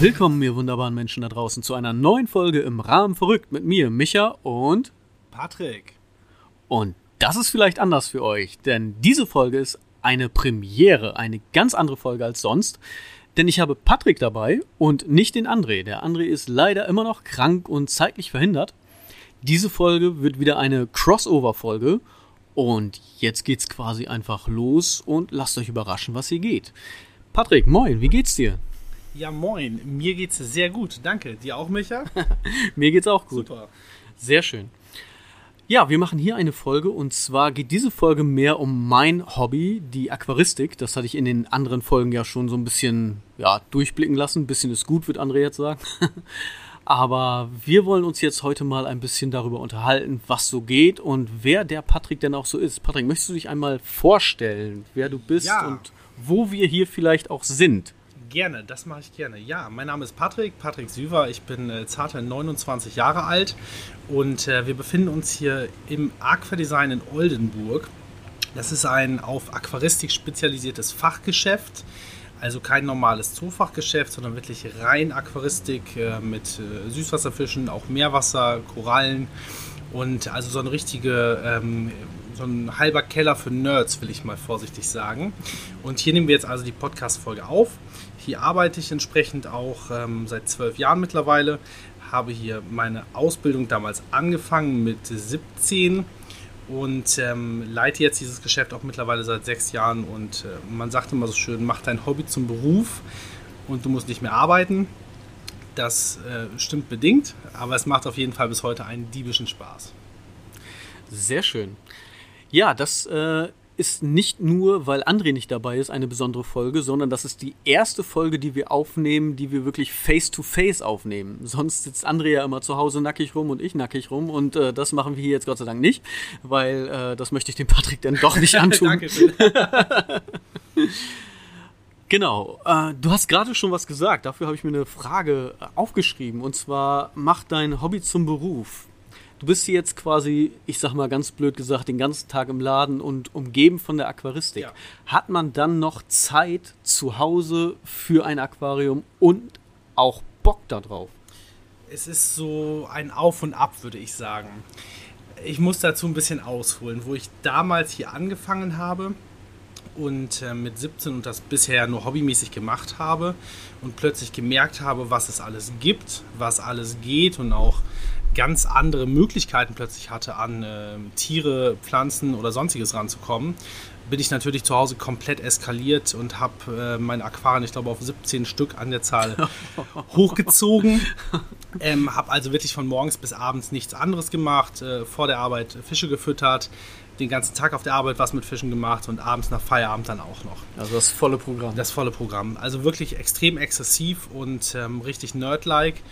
Willkommen, ihr wunderbaren Menschen da draußen, zu einer neuen Folge im Rahmen verrückt mit mir, Micha und Patrick. Und das ist vielleicht anders für euch, denn diese Folge ist eine Premiere, eine ganz andere Folge als sonst. Denn ich habe Patrick dabei und nicht den André. Der André ist leider immer noch krank und zeitlich verhindert. Diese Folge wird wieder eine Crossover-Folge. Und jetzt geht's quasi einfach los und lasst euch überraschen, was hier geht. Patrick, moin, wie geht's dir? Ja, moin. Mir geht's sehr gut. Danke. Dir auch, Micha? Mir geht's auch gut. Super. Sehr schön. Ja, wir machen hier eine Folge und zwar geht diese Folge mehr um mein Hobby, die Aquaristik. Das hatte ich in den anderen Folgen ja schon so ein bisschen ja, durchblicken lassen. Ein bisschen ist gut, wird André jetzt sagen. Aber wir wollen uns jetzt heute mal ein bisschen darüber unterhalten, was so geht und wer der Patrick denn auch so ist. Patrick, möchtest du dich einmal vorstellen, wer du bist Ja. und wo wir hier vielleicht auch sind? Gerne, das mache ich gerne. Ja, mein Name ist Patrick, Patrick Süver. Ich bin äh, zarte 29 Jahre alt und äh, wir befinden uns hier im Aquadesign in Oldenburg. Das ist ein auf Aquaristik spezialisiertes Fachgeschäft. Also kein normales Zoofachgeschäft, sondern wirklich rein Aquaristik äh, mit äh, Süßwasserfischen, auch Meerwasser, Korallen und also so eine richtige, ähm, so ein halber Keller für Nerds, will ich mal vorsichtig sagen. Und hier nehmen wir jetzt also die Podcast-Folge auf. Hier arbeite ich entsprechend auch ähm, seit zwölf Jahren mittlerweile. Habe hier meine Ausbildung damals angefangen mit 17 und ähm, leite jetzt dieses Geschäft auch mittlerweile seit sechs Jahren. Und äh, man sagt immer so schön, mach dein Hobby zum Beruf und du musst nicht mehr arbeiten. Das äh, stimmt bedingt, aber es macht auf jeden Fall bis heute einen diebischen Spaß. Sehr schön. Ja, das äh, ist nicht nur, weil André nicht dabei ist, eine besondere Folge, sondern das ist die erste Folge, die wir aufnehmen, die wir wirklich face-to-face aufnehmen. Sonst sitzt André ja immer zu Hause nackig rum und ich nackig rum und äh, das machen wir hier jetzt Gott sei Dank nicht, weil äh, das möchte ich dem Patrick dann doch nicht antun. Dankeschön. Genau. Äh, du hast gerade schon was gesagt. Dafür habe ich mir eine Frage aufgeschrieben. Und zwar, mach dein Hobby zum Beruf. Du bist hier jetzt quasi, ich sag mal ganz blöd gesagt, den ganzen Tag im Laden und umgeben von der Aquaristik. Ja. Hat man dann noch Zeit zu Hause für ein Aquarium und auch Bock darauf? Es ist so ein Auf und Ab, würde ich sagen. Ich muss dazu ein bisschen ausholen, wo ich damals hier angefangen habe und äh, mit 17 und das bisher nur hobbymäßig gemacht habe und plötzlich gemerkt habe, was es alles gibt, was alles geht und auch ganz andere Möglichkeiten plötzlich hatte, an äh, Tiere, Pflanzen oder sonstiges ranzukommen, bin ich natürlich zu Hause komplett eskaliert und habe äh, meine Aquarien, ich glaube, auf 17 Stück an der Zahl hochgezogen. Ähm, habe also wirklich von morgens bis abends nichts anderes gemacht, äh, vor der Arbeit Fische gefüttert, den ganzen Tag auf der Arbeit was mit Fischen gemacht und abends nach Feierabend dann auch noch. Also das volle Programm. Das volle Programm. Also wirklich extrem exzessiv und ähm, richtig nerd-like.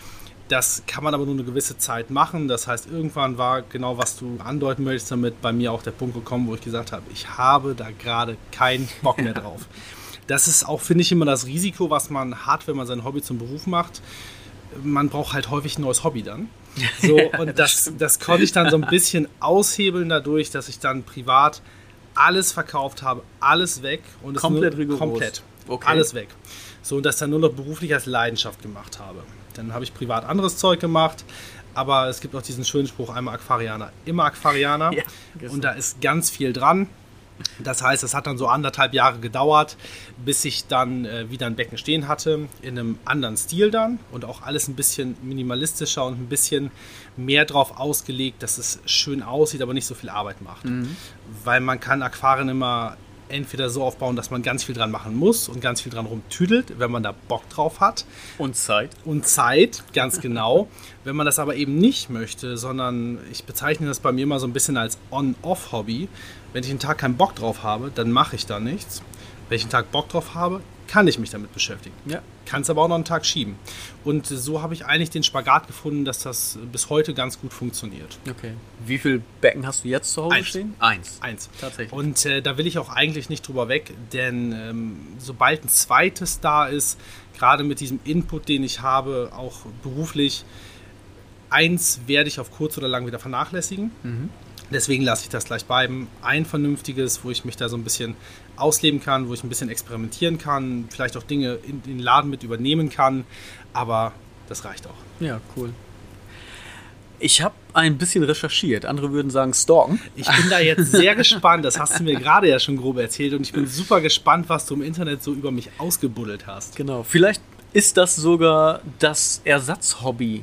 Das kann man aber nur eine gewisse Zeit machen. Das heißt, irgendwann war genau, was du andeuten möchtest, damit bei mir auch der Punkt gekommen, wo ich gesagt habe, ich habe da gerade keinen Bock mehr drauf. Das ist auch, finde ich, immer das Risiko, was man hat, wenn man sein Hobby zum Beruf macht. Man braucht halt häufig ein neues Hobby dann. So, und das, das konnte ich dann so ein bisschen aushebeln dadurch, dass ich dann privat alles verkauft habe, alles weg und es Komplett rigoros. komplett Okay. alles weg. So und das dann nur noch beruflich als Leidenschaft gemacht habe. Dann habe ich privat anderes Zeug gemacht, aber es gibt auch diesen schönen Spruch, einmal Aquarianer, immer Aquarianer. Ja, genau. und da ist ganz viel dran. Das heißt, es hat dann so anderthalb Jahre gedauert, bis ich dann äh, wieder ein Becken stehen hatte, in einem anderen Stil dann und auch alles ein bisschen minimalistischer und ein bisschen mehr drauf ausgelegt, dass es schön aussieht, aber nicht so viel Arbeit macht. Weil man kann Aquarien immer entweder so aufbauen, dass man ganz viel dran machen muss und ganz viel dran rumtüdelt, wenn man da Bock drauf hat Und Zeit. und Zeit, ganz genau. Wenn man das aber eben nicht möchte, sondern ich bezeichne das bei mir immer so ein bisschen als On-Off-Hobby. Wenn ich einen Tag keinen Bock drauf habe, dann mache ich da nichts. Wenn ich einen Tag Bock drauf habe, kann ich mich damit beschäftigen. Ja. Kann es aber auch noch einen Tag schieben. Und so habe ich eigentlich den Spagat gefunden, dass das bis heute ganz gut funktioniert. Okay. Wie viel Becken hast du jetzt zu Hause Eins. stehen? Eins. Eins. Tatsächlich. Und äh, da will ich auch eigentlich nicht drüber weg, denn ähm, sobald ein zweites da ist, gerade mit diesem Input, den ich habe, auch beruflich, eins werde ich auf kurz oder lang wieder vernachlässigen. Deswegen lasse ich das gleich bleiben. Ein vernünftiges, wo ich mich da so ein bisschen ausleben kann, wo ich ein bisschen experimentieren kann, vielleicht auch Dinge in den Laden mit übernehmen kann. Aber das reicht auch. Ja, cool. Ich habe ein bisschen recherchiert. Andere würden sagen stalken. Ich bin da jetzt sehr gespannt. Das hast du mir gerade ja schon grob erzählt. Und ich bin super gespannt, was du im Internet so über mich ausgebuddelt hast. Genau. Vielleicht ist das sogar das Ersatzhobby,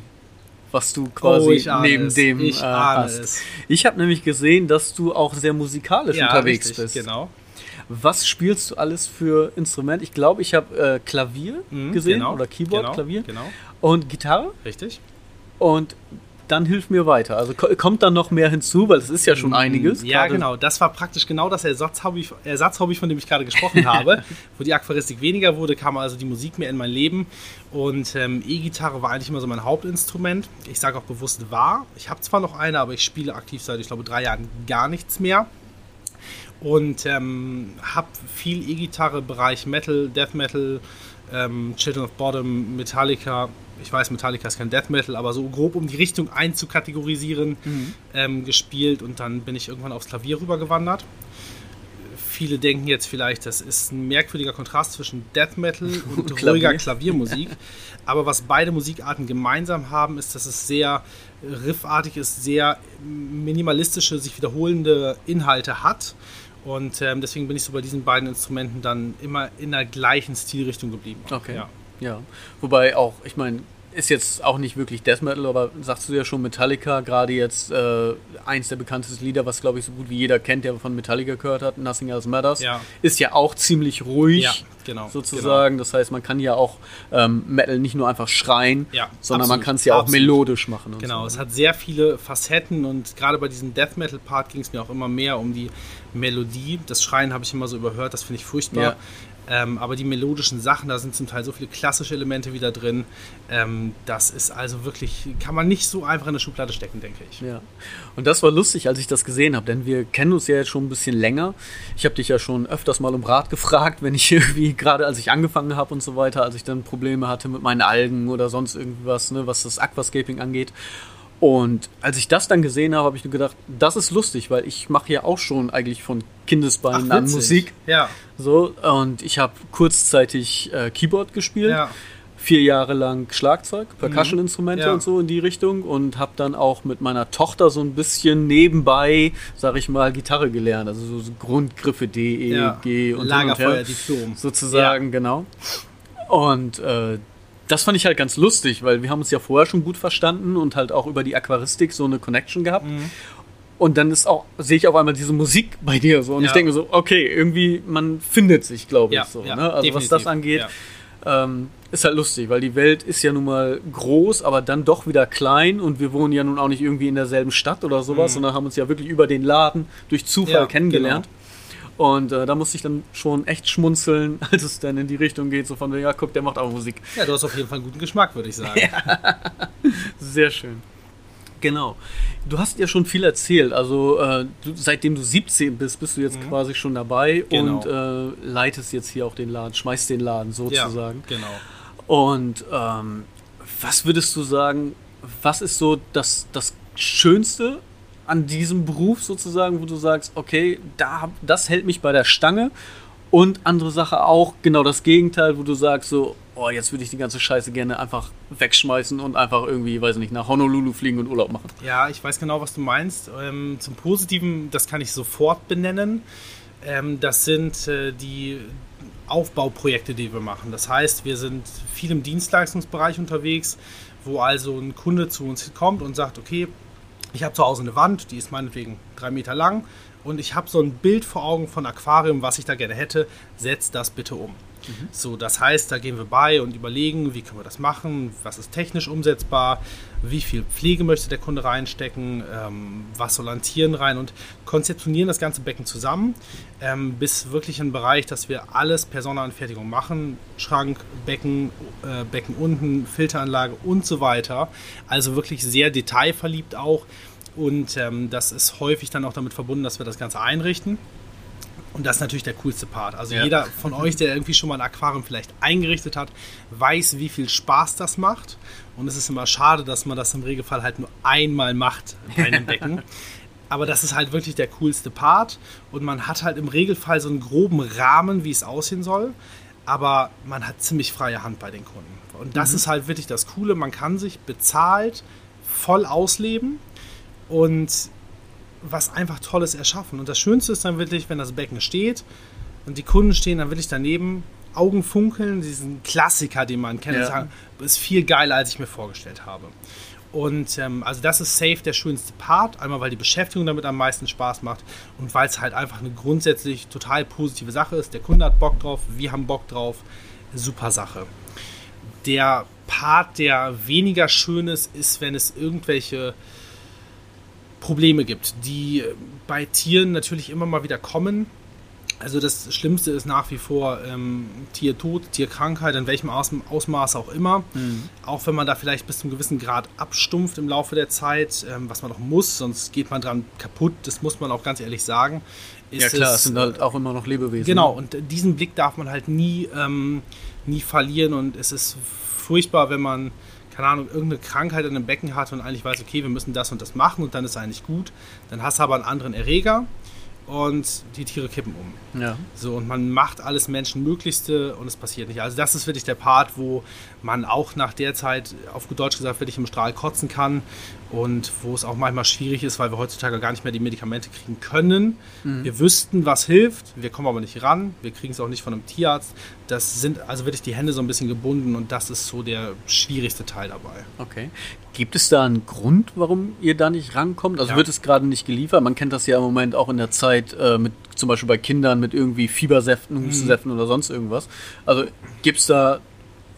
was du quasi oh, neben es. dem ich äh, hast. Es. Ich habe nämlich gesehen, dass du auch sehr musikalisch Ja, unterwegs richtig, bist. Genau. Was spielst du alles für Instrument? Ich glaube, ich habe äh, Klavier Mhm, gesehen genau, oder Keyboard, genau, Klavier Genau. und Gitarre. Richtig. Und dann hilf mir weiter. Also ko- kommt dann noch mehr hinzu, weil es ist ja schon einiges. Ja, genau. Das war praktisch genau das Ersatzhobby, Ersatzhobby von dem ich gerade gesprochen habe. Wo die Aquaristik weniger wurde, kam also die Musik mehr in mein Leben. Und ähm, E-Gitarre war eigentlich immer so mein Hauptinstrument. Ich sage auch bewusst war. Ich habe zwar noch eine, aber ich spiele aktiv seit, ich glaube, drei Jahren gar nichts mehr. Und ähm, habe viel E-Gitarre, Bereich Metal, Death Metal, ähm, Children of Bottom, Metallica. Ich weiß, Metallica ist kein Death Metal, aber so grob um die Richtung einzukategorisieren ähm, gespielt. Und dann bin ich irgendwann aufs Klavier rübergewandert. Viele denken jetzt vielleicht, das ist ein merkwürdiger Kontrast zwischen Death Metal und Klavier. ruhiger Klaviermusik. Aber was beide Musikarten gemeinsam haben, ist, dass es sehr riffartig ist, sehr minimalistische, sich wiederholende Inhalte hat. Und ähm, deswegen bin ich so bei diesen beiden Instrumenten dann immer in der gleichen Stilrichtung geblieben. Okay. Ja. Ja. Wobei auch, ich meine, ist jetzt auch nicht wirklich Death Metal, aber sagst du ja schon Metallica, gerade jetzt äh, eins der bekanntesten Lieder, was glaube ich so gut wie jeder kennt, der von Metallica gehört hat, Nothing Else Matters, Ja. ist ja auch ziemlich ruhig. Ja, genau, Sozusagen. Das heißt, man kann ja auch ähm, Metal nicht nur einfach schreien, Ja, sondern man absolut, kann es ja auch absolut. melodisch machen. Genau, so. es hat sehr viele Facetten und gerade bei diesem Death Metal Part ging es mir auch immer mehr um die Melodie. Das Schreien habe ich immer so überhört, das finde ich furchtbar. Ja. Ähm, aber die melodischen Sachen, da sind zum Teil so viele klassische Elemente wieder drin. Ähm, das ist also wirklich, kann man nicht so einfach in eine Schublade stecken, denke ich. Ja. Und das war lustig, als ich das gesehen habe, denn wir kennen uns ja jetzt schon ein bisschen länger. Ich habe dich ja schon öfters mal um Rat gefragt, wenn ich irgendwie, gerade als ich angefangen habe und so weiter, als ich dann Probleme hatte mit meinen Algen oder sonst irgendwas, ne, was das Aquascaping angeht. Und als ich das dann gesehen habe, habe ich nur gedacht, das ist lustig, weil ich mache ja auch schon eigentlich von Kindesbeinen an witzig. Musik. Ja, So, und ich habe kurzzeitig äh, Keyboard gespielt ja. vier Jahre lang Schlagzeug, Percussion-Instrumente Ja. und so in die Richtung und habe dann auch mit meiner Tochter so ein bisschen nebenbei, sag ich mal, Gitarre gelernt. Also so, Grundgriffe D, E, ja. G und hin und her. Lagerfeuer-Diplom. Sozusagen, genau. Und äh, das fand ich halt ganz lustig, weil wir haben uns ja vorher schon gut verstanden und halt auch über die Aquaristik so eine Connection gehabt. Mhm. Und dann ist auch, sehe ich auf einmal diese Musik bei dir so. Und Ja. ich denke so, okay, irgendwie, man findet sich, glaube ich, Ja, so. ja, ne? Also was definitiv. das angeht, ähm, ist halt lustig, weil die Welt ist ja nun mal groß, aber dann doch wieder klein und wir wohnen ja nun auch nicht irgendwie in derselben Stadt oder sowas, sondern haben uns ja wirklich über den Laden durch Zufall Mhm. Ja, kennengelernt. Und äh, da musste ich dann schon echt schmunzeln, als es dann in die Richtung geht, so von wegen, ja, guck, der macht auch Musik. Ja, du hast auf jeden Fall einen guten Geschmack, würde ich sagen. Sehr schön. Genau. Du hast ja schon viel erzählt. Also äh, du, seitdem du 17 bist, bist du jetzt quasi schon dabei Mhm. Genau. und äh, leitest jetzt hier auch den Laden, schmeißt den Laden sozusagen. Ja, genau. Und ähm, was würdest du sagen, was ist so das, das Schönste an diesem Beruf sozusagen, wo du sagst, okay, da, das hält mich bei der Stange und andere Sache auch, genau das Gegenteil, wo du sagst so, oh, jetzt würde ich die ganze Scheiße gerne einfach wegschmeißen und einfach irgendwie, weiß nicht, nach Honolulu fliegen und Urlaub machen. Ja, ich weiß genau, was du meinst. Ähm, zum Positiven, das kann ich sofort benennen. Ähm, das sind äh, die Aufbauprojekte, die wir machen. Das heißt, wir sind viel im Dienstleistungsbereich unterwegs, wo also ein Kunde zu uns kommt und sagt, okay, ich habe zu Hause eine Wand, die ist meinetwegen drei Meter lang und ich habe so ein Bild vor Augen von Aquarium, was ich da gerne hätte, setzt das bitte um. So, das heißt, da gehen wir bei und überlegen, wie können wir das machen, was ist technisch umsetzbar, wie viel Pflege möchte der Kunde reinstecken, ähm, was soll an Tieren rein und konzeptionieren das ganze Becken zusammen, ähm, bis wirklich ein Bereich, dass wir alles per Sonderanfertigung machen, Schrank, Becken, äh, Becken unten, Filteranlage und so weiter. Also wirklich sehr detailverliebt auch und ähm, das ist häufig dann auch damit verbunden, dass wir das Ganze einrichten. Und das ist natürlich der coolste Part. Also Ja. jeder von euch, der irgendwie schon mal ein Aquarium vielleicht eingerichtet hat, weiß, wie viel Spaß das macht. Und es ist immer schade, dass man das im Regelfall halt nur einmal macht bei einem Becken. Aber das ist halt wirklich der coolste Part und man hat halt im Regelfall so einen groben Rahmen, wie es aussehen soll, aber man hat ziemlich freie Hand bei den Kunden. Und das mhm. ist halt wirklich das Coole, man kann sich bezahlt voll ausleben und was einfach Tolles erschaffen. Und das Schönste ist dann wirklich, wenn das Becken steht und die Kunden stehen dann wirklich daneben, Augen funkeln, diesen Klassiker, den man kennt, ja. sagen, ist viel geiler, als ich mir vorgestellt habe. Und ähm, also das ist safe der schönste Part, einmal weil die Beschäftigung damit am meisten Spaß macht und weil es halt einfach eine grundsätzlich total positive Sache ist. Der Kunde hat Bock drauf, wir haben Bock drauf, super Sache. Der Part, der weniger schön ist, ist, wenn es irgendwelche Probleme gibt, die bei Tieren natürlich immer mal wieder kommen. Also das Schlimmste ist nach wie vor ähm, Tiertod, Tierkrankheit, in welchem Aus Ausmaß auch immer. Mhm. Auch wenn man da vielleicht bis zu einem gewissen Grad abstumpft im Laufe der Zeit, ähm, was man auch muss, sonst geht man dran kaputt, das muss man auch ganz ehrlich sagen. ja klar, es sind halt auch immer noch Lebewesen. Genau, und diesen Blick darf man halt nie, ähm, nie verlieren und es ist furchtbar, wenn man keine Ahnung, irgendeine Krankheit in dem Becken hat und eigentlich weiß, okay, wir müssen das und das machen und dann ist eigentlich gut. Dann hast du aber einen anderen Erreger und die Tiere kippen um. Ja. So, und man macht alles Menschenmöglichste und es passiert nicht. Also das ist wirklich der Part, wo man auch nach der Zeit, auf gut Deutsch gesagt, wirklich im Strahl kotzen kann und wo es auch manchmal schwierig ist, weil wir heutzutage gar nicht mehr die Medikamente kriegen können. Mhm. Wir wüssten, was hilft, wir kommen aber nicht ran, wir kriegen es auch nicht von einem Tierarzt. Das sind also wirklich die Hände so ein bisschen gebunden und das ist so der schwierigste Teil dabei. Okay. Gibt es da einen Grund, warum ihr da nicht rankommt? Also ja. wird es gerade nicht geliefert? Man kennt das ja im Moment auch in der Zeit äh, mit zum Beispiel bei Kindern mit irgendwie Fiebersäften, mhm. Hustensäften mhm. oder sonst irgendwas. Also gibt es da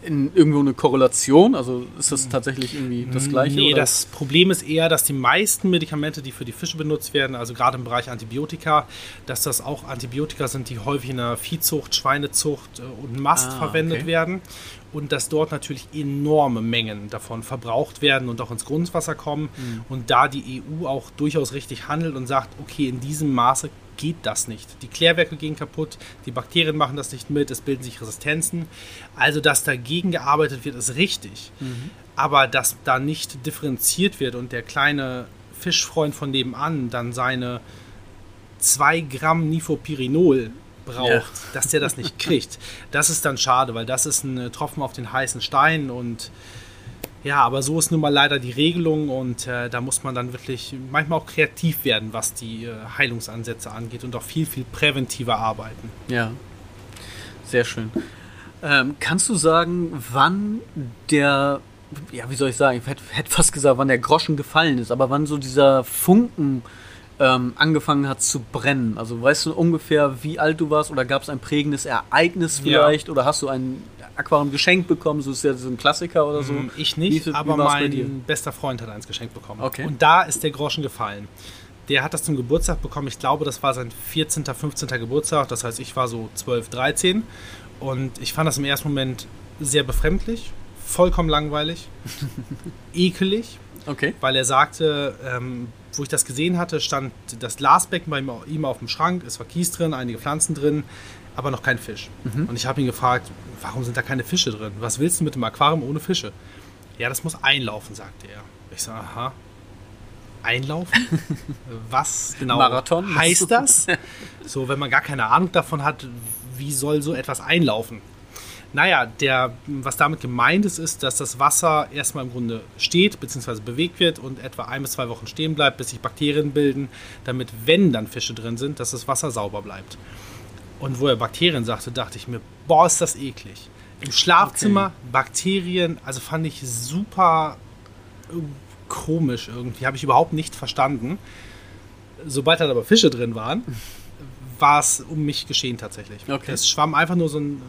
in irgendwo eine Korrelation? Also ist das tatsächlich irgendwie das Gleiche? Nee, oder? das Problem ist eher, dass die meisten Medikamente, die für die Fische benutzt werden, also gerade im Bereich Antibiotika, dass das auch Antibiotika sind, die häufig in der Viehzucht, Schweinezucht äh, und Mast ah, verwendet okay. werden. Und dass dort natürlich enorme Mengen davon verbraucht werden und auch ins Grundwasser kommen. Mhm. Und da die EU auch durchaus richtig handelt und sagt, okay, in diesem Maße geht das nicht. Die Klärwerke gehen kaputt, die Bakterien machen das nicht mit, es bilden sich Resistenzen. Also, dass dagegen gearbeitet wird, ist richtig. Mhm. Aber dass da nicht differenziert wird und der kleine Fischfreund von nebenan dann seine 2 Gramm Nifopyrinol braucht, ja. dass der das nicht kriegt, das ist dann schade, weil das ist ein Tropfen auf den heißen Stein und ja, aber so ist nun mal leider die Regelung und äh, da muss man dann wirklich manchmal auch kreativ werden, was die äh, Heilungsansätze angeht und auch viel, viel präventiver arbeiten. Ja, sehr schön. Ähm, kannst du sagen, wann der, ja, wie soll ich sagen, ich hätte, hätte fast gesagt, wann der Groschen gefallen ist, aber wann so dieser Funken ähm, angefangen hat zu brennen? Also weißt du ungefähr, wie alt du warst oder gab es ein prägendes Ereignis vielleicht ja. oder hast du ein Aquarium geschenkt bekommen? So ist ja so ein Klassiker oder so. Mm, ich nicht, wie, aber mein bester Freund hat eins geschenkt bekommen. Okay. Und da ist der Groschen gefallen. Der hat das zum Geburtstag bekommen. Ich glaube, das war sein 14., 15. Geburtstag. Das heißt, ich war so 12, 13. Und ich fand das im ersten Moment sehr befremdlich, vollkommen langweilig, ekelig. Okay. Weil er sagte, ähm, wo ich das gesehen hatte, stand das Glasbecken bei ihm auf dem Schrank. Es war Kies drin, einige Pflanzen drin aber noch kein Fisch. Mhm. Und ich habe ihn gefragt, warum sind da keine Fische drin? Was willst du mit dem Aquarium ohne Fische? Ja, das muss einlaufen, sagte er. Ich so, aha. Einlaufen? Was genau Marathon? heißt das? So, wenn man gar keine Ahnung davon hat, wie soll so etwas einlaufen? Naja, der, was damit gemeint ist, ist, dass das Wasser erstmal im Grunde steht bzw. bewegt wird und etwa ein bis zwei Wochen stehen bleibt, bis sich Bakterien bilden, damit, wenn dann Fische drin sind, dass das Wasser sauber bleibt. Und wo er Bakterien sagte, dachte ich mir, boah, ist das eklig. Im Schlafzimmer okay. Bakterien, also fand ich super äh, komisch irgendwie, habe ich überhaupt nicht verstanden. Sobald dann aber Fische drin waren, war es um mich geschehen tatsächlich. Okay. Es schwamm einfach nur so ein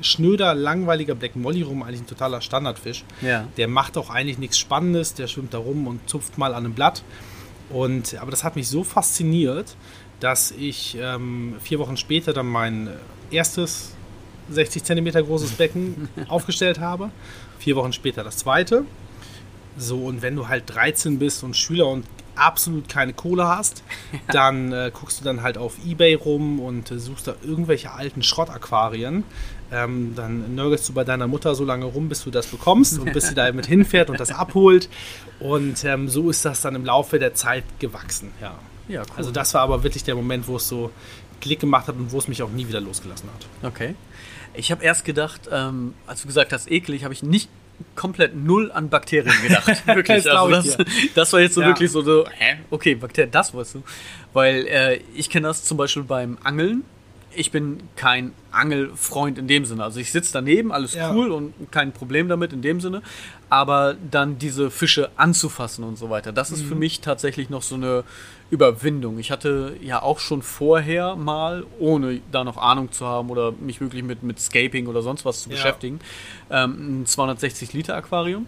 schnöder, langweiliger Black Molly rum, eigentlich ein totaler Standardfisch. Ja. Der macht auch eigentlich nichts Spannendes, der schwimmt da rum und zupft mal an einem Blatt. Und, aber das hat mich so fasziniert, dass ich ähm, vier Wochen später dann mein erstes 60 cm großes Becken aufgestellt habe. Vier Wochen später das zweite. So, und wenn du halt 13 bist und Schüler und absolut keine Kohle hast, dann äh, guckst du dann halt auf Ebay rum und äh, suchst da irgendwelche alten Schrottaquarien. Ähm, dann nörgelst du bei deiner Mutter so lange rum, bis du das bekommst und bis sie da mit hinfährt und das abholt. Und ähm, so ist das dann im Laufe der Zeit gewachsen. Ja. Ja, cool. Also das war aber wirklich der Moment, wo es so Klick gemacht hat und wo es mich auch nie wieder losgelassen hat. Okay. Ich habe erst gedacht, ähm, als du gesagt hast, eklig, habe ich nicht komplett null an Bakterien gedacht. Wirklich. Das also glaub ich das, das war jetzt so Ja. wirklich so, so, hä? Okay, Bakterien, das wolltest du. Weil äh, ich kenne das zum Beispiel beim Angeln. Ich bin kein Angelfreund in dem Sinne. Also ich sitze daneben, alles Ja. cool und kein Problem damit in dem Sinne. Aber dann diese Fische anzufassen und so weiter, das Mhm. ist für mich tatsächlich noch so eine Überwindung. Ich hatte ja auch schon vorher mal, ohne da noch Ahnung zu haben oder mich wirklich mit, mit Scaping oder sonst was zu Ja. beschäftigen, ähm, ein 260 Liter Aquarium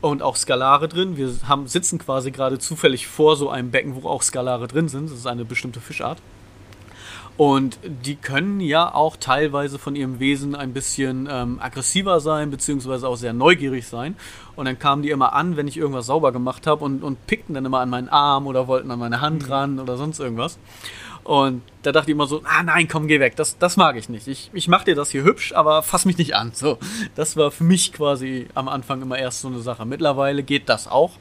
und auch Skalare drin. Wir haben, sitzen quasi gerade zufällig vor so einem Becken, wo auch Skalare drin sind. Das ist eine bestimmte Fischart. Und die können ja auch teilweise von ihrem Wesen ein bisschen ähm, aggressiver sein, beziehungsweise auch sehr neugierig sein. Und dann kamen die immer an, wenn ich irgendwas sauber gemacht habe und, und pickten dann immer an meinen Arm oder wollten an meine Hand ran oder sonst irgendwas. Und da dachte ich immer so, ah nein, komm, geh weg, das, das mag ich nicht. Ich, ich mach dir das hier hübsch, aber fass mich nicht an. So, das war für mich quasi am Anfang immer erst so eine Sache. Mittlerweile geht das auch.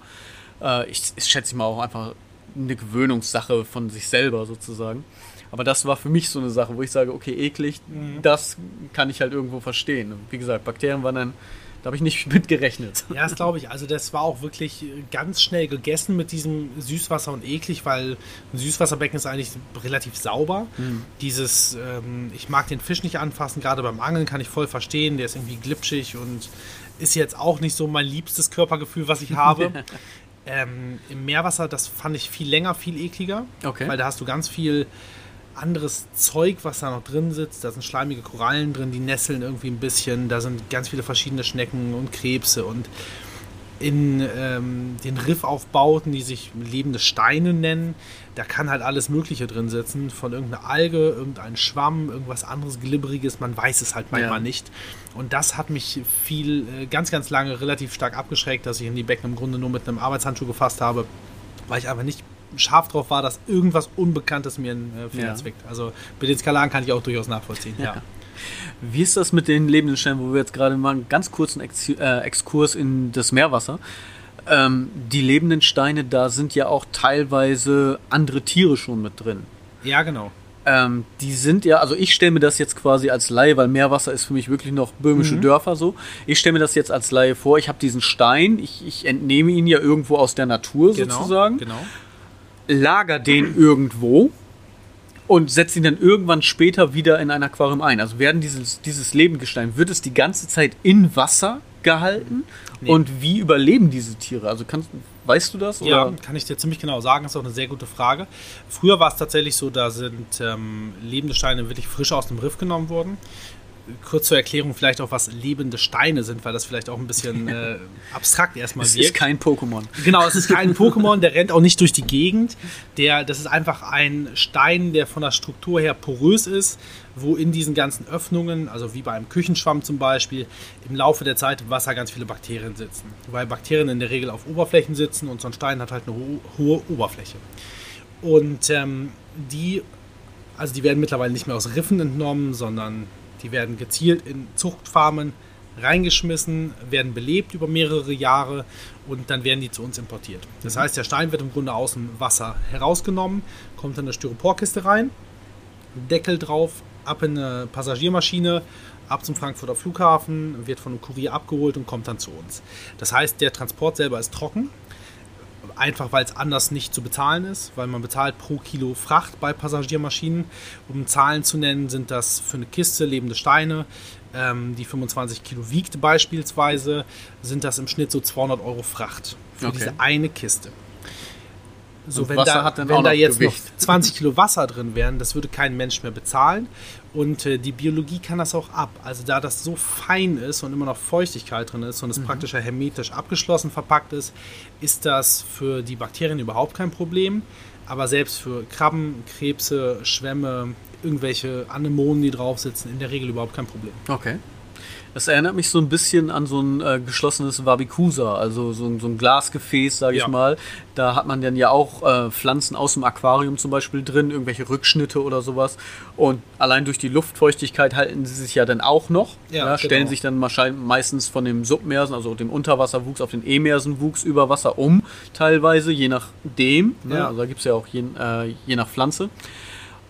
Äh, ich, ich schätze mal auch einfach eine Gewöhnungssache von sich selber sozusagen. Aber das war für mich so eine Sache, wo ich sage, okay, eklig, das kann ich halt irgendwo verstehen. Und wie gesagt, Bakterien waren dann, da habe ich nicht mit gerechnet. Ja, das glaube ich. Also das war auch wirklich ganz schnell gegessen mit diesem Süßwasser und eklig, weil ein Süßwasserbecken ist eigentlich relativ sauber. Dieses, ähm, ich mag den Fisch nicht anfassen, gerade beim Angeln kann ich voll verstehen, der ist irgendwie glitschig und ist jetzt auch nicht so mein liebstes Körpergefühl, was ich habe. ähm, Im Meerwasser, das fand ich viel länger, viel ekliger, Okay. weil da hast du ganz viel anderes Zeug, was da noch drin sitzt. Da sind schleimige Korallen drin, die nesseln irgendwie ein bisschen. Da sind ganz viele verschiedene Schnecken und Krebse und in ähm, den Riffaufbauten, die sich lebende Steine nennen, da kann halt alles Mögliche drin sitzen. Von irgendeiner Alge, irgendein Schwamm, irgendwas anderes Glibberiges, man weiß es halt manchmal Ja. nicht. Und das hat mich viel, äh, ganz, ganz lange relativ stark abgeschreckt, dass ich in die Becken im Grunde nur mit einem Arbeitshandschuh gefasst habe, weil ich einfach nicht scharf drauf war, dass irgendwas Unbekanntes mir in äh, Finger Ja. zwickt. Also mit den Skalaren kann ich auch durchaus nachvollziehen. Ja. Wie ist das mit den lebenden Steinen, wo wir jetzt gerade mal einen ganz kurzen Ex äh, Exkurs in das Meerwasser? Ähm, die lebenden Steine, da sind ja auch teilweise andere Tiere schon mit drin. ja, genau. Ähm, die sind ja, also ich stelle mir das jetzt quasi als Laie, weil Meerwasser ist für mich wirklich noch böhmische Mhm. Dörfer so. Ich stelle mir das jetzt als Laie vor, ich habe diesen Stein, ich, ich entnehme ihn ja irgendwo aus der Natur Genau. sozusagen, Genau. Lager den irgendwo und setze ihn dann irgendwann später wieder in ein Aquarium ein. Also werden dieses, dieses Lebendgestein, wird es die ganze Zeit in Wasser gehalten? Nee. Und wie überleben diese Tiere? Also kannst, weißt du das? Ja, Oder? kann ich dir ziemlich genau sagen. Das ist auch eine sehr gute Frage. Früher war es tatsächlich so, da sind ähm, lebende Steine wirklich frisch aus dem Riff genommen worden. Kurz zur Erklärung vielleicht auch, was lebende Steine sind, weil das vielleicht auch ein bisschen äh, abstrakt erstmal Es wirkt. ist kein Pokémon. Genau, es ist kein Pokémon, der rennt auch nicht durch die Gegend. Der, das ist einfach ein Stein, der von der Struktur her porös ist, wo in diesen ganzen Öffnungen, also wie bei einem Küchenschwamm zum Beispiel, im Laufe der Zeit im Wasser ganz viele Bakterien sitzen. Weil Bakterien in der Regel auf Oberflächen sitzen und so ein Stein hat halt eine ho hohe Oberfläche. Und ähm, die, also die werden mittlerweile nicht mehr aus Riffen entnommen, sondern die werden gezielt in Zuchtfarmen reingeschmissen, werden belebt über mehrere Jahre und dann werden die zu uns importiert. Das heißt, der Stein wird im Grunde aus dem Wasser herausgenommen, kommt in eine Styroporkiste rein, Deckel drauf, ab in eine Passagiermaschine, ab zum Frankfurter Flughafen, wird von einem Kurier abgeholt und kommt dann zu uns. Das heißt, der Transport selber ist trocken, einfach weil es anders nicht zu bezahlen ist, weil man bezahlt pro Kilo Fracht bei Passagiermaschinen. Um Zahlen zu nennen, sind das für eine Kiste lebende Steine, ähm, die 25 Kilo wiegt beispielsweise, sind das im Schnitt so 200 Euro Fracht für Okay. diese eine Kiste. So, Und wenn Wasser da, wenn da jetzt Gewicht. noch 20 Kilo Wasser drin wären, das würde kein Mensch mehr bezahlen. Und äh, die Biologie kann das auch ab. Also da das so fein ist und immer noch Feuchtigkeit drin ist und es Mhm. praktisch hermetisch abgeschlossen verpackt ist, ist das für die Bakterien überhaupt kein Problem. Aber selbst für Krabben, Krebse, Schwämme, irgendwelche Anemonen, die drauf sitzen, in der Regel überhaupt kein Problem. Okay. Das erinnert mich so ein bisschen an so ein äh, geschlossenes Wabikusa, also so, ein- so ein Glasgefäß, sage ich Ja. mal. Da hat man dann ja auch äh, Pflanzen aus dem Aquarium zum Beispiel drin, irgendwelche Rückschnitte oder sowas. Und allein durch die Luftfeuchtigkeit halten sie sich ja dann auch noch. Ja, Stellen genau. sich dann wahrscheinlich meistens von dem Submersen, also dem Unterwasserwuchs auf den Emersenwuchs über Wasser um, teilweise, je nachdem. Ne? Ja. Also da gibt es ja auch je, äh, je nach Pflanze.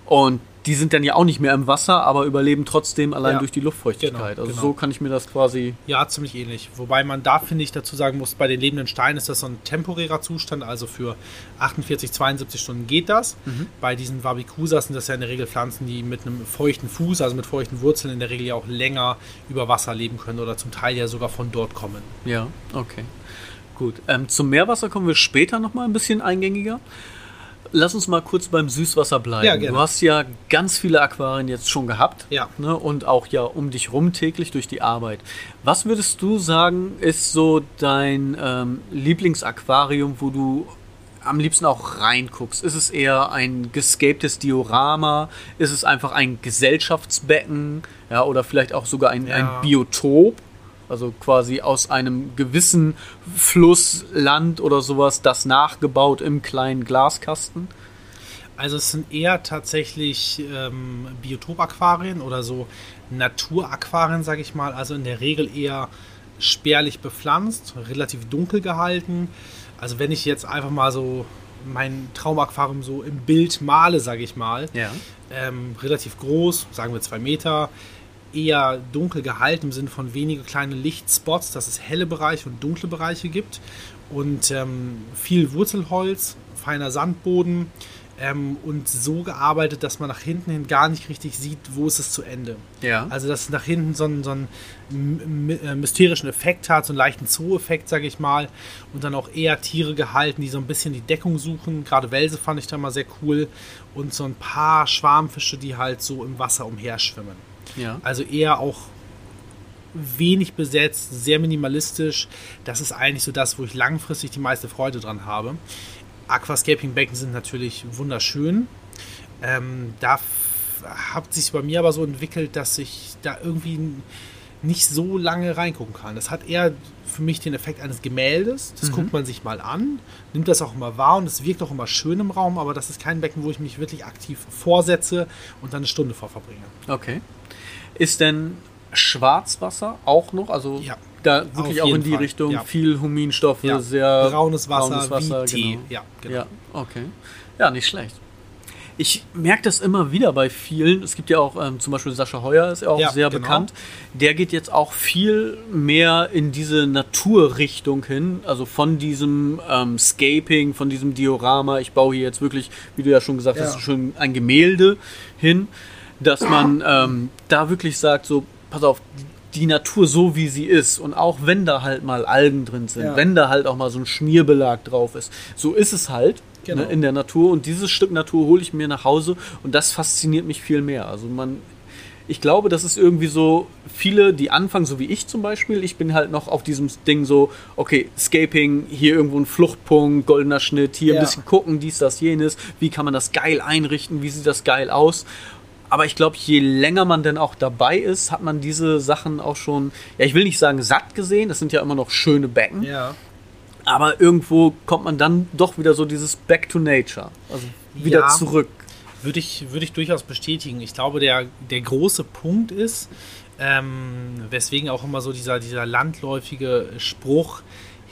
Und die sind dann ja auch nicht mehr im Wasser, aber überleben trotzdem allein Ja. durch die Luftfeuchtigkeit. Genau, also genau. so kann ich mir das quasi. Ja, ziemlich ähnlich. Wobei man da, finde ich, dazu sagen muss, bei den lebenden Steinen ist das so ein temporärer Zustand, also für 48, 72 Stunden geht das. Bei diesen Wabikusas sind das ja in der Regel Pflanzen, die mit einem feuchten Fuß, also mit feuchten Wurzeln in der Regel ja auch länger über Wasser leben können oder zum Teil ja sogar von dort kommen. Ja, okay. Gut. Ähm, zum Meerwasser kommen wir später nochmal ein bisschen eingängiger. Lass uns mal kurz beim Süßwasser bleiben. Ja. Du hast ja ganz viele Aquarien jetzt schon gehabt. Ja. Ne, und auch ja um dich rum täglich durch die Arbeit. Was würdest du sagen, ist so dein ähm, Lieblingsaquarium, wo du am liebsten auch reinguckst? Ist es eher ein gescaptes Diorama? Ist es einfach ein Gesellschaftsbecken? Ja, oder vielleicht auch sogar ein, Ja. ein Biotop? Also quasi aus einem gewissen Fluss, Land oder sowas, das nachgebaut im kleinen Glaskasten. Also es sind eher tatsächlich ähm, Biotopaquarien oder so Naturaquarien, sage ich mal. Also in der Regel eher spärlich bepflanzt, relativ dunkel gehalten. Also wenn ich jetzt einfach mal so mein Traumaquarium so im Bild male, sage ich mal, Ja. ähm, relativ groß, sagen wir zwei Meter, eher dunkel gehalten im Sinne von wenige kleine Lichtspots, dass es helle Bereiche und dunkle Bereiche gibt und ähm, viel Wurzelholz, feiner Sandboden ähm, und so gearbeitet, dass man nach hinten hin gar nicht richtig sieht, wo ist es zu Ende. Ja. Also dass es nach hinten so einen, so einen äh, mysterischen Effekt hat, so einen leichten Zoo-Effekt, sage ich mal. Und dann auch eher Tiere gehalten, die so ein bisschen die Deckung suchen. Gerade Welse fand ich da mal sehr cool. Und so ein paar Schwarmfische, die halt so im Wasser umherschwimmen. Ja. Also eher auch wenig besetzt, sehr minimalistisch. Das ist eigentlich so das, wo ich langfristig die meiste Freude dran habe. Aquascaping-Becken sind natürlich wunderschön. Ähm, da hat sich bei mir aber so entwickelt, dass ich da irgendwie nicht so lange reingucken kann. Das hat eher für mich den Effekt eines Gemäldes. Das guckt man sich mal an, nimmt das auch immer wahr und es wirkt auch immer schön im Raum, aber das ist kein Becken, wo ich mich wirklich aktiv vorsetze und dann eine Stunde vor verbringe. Okay. Ist denn Schwarzwasser auch noch? Also Ja, da wirklich auch in die Fall, Richtung ja. viel Huminstoffe, Ja, sehr braunes Wasser, braunes Wasser, wie Tee. genau. Ja, genau. Ja, okay. Ja, nicht schlecht. Ich merke das immer wieder bei vielen. Es gibt ja auch ähm, zum Beispiel Sascha Heuer, ist ja auch Ja, sehr genau. bekannt. Der geht jetzt auch viel mehr in diese Naturrichtung hin. Also von diesem ähm, Scaping, von diesem Diorama. Ich baue hier jetzt wirklich, wie du ja schon gesagt Ja. hast, schon ein Gemälde hin, dass man ähm, da wirklich sagt, so, pass auf, die Natur so wie sie ist und auch wenn da halt mal Algen drin sind, Ja. wenn da halt auch mal so ein Schmierbelag drauf ist, so ist es halt Genau. ne, in der Natur und dieses Stück Natur hole ich mir nach Hause und das fasziniert mich viel mehr. Also man, ich glaube, das ist irgendwie so, viele, die anfangen, so wie ich zum Beispiel, ich bin halt noch auf diesem Ding so, okay, Scaping, hier irgendwo ein Fluchtpunkt, goldener Schnitt, hier Ja. ein bisschen gucken, dies, das, jenes, wie kann man das geil einrichten, wie sieht das geil aus. Aber ich glaube, je länger man denn auch dabei ist, hat man diese Sachen auch schon, ja, ich will nicht sagen satt gesehen, das sind ja immer noch schöne Becken, Ja. aber irgendwo kommt man dann doch wieder so dieses Back to Nature, also wieder Ja. zurück. Würde ich, würde ich durchaus bestätigen. Ich glaube, der, der große Punkt ist, ähm, weswegen auch immer so dieser, dieser landläufige Spruch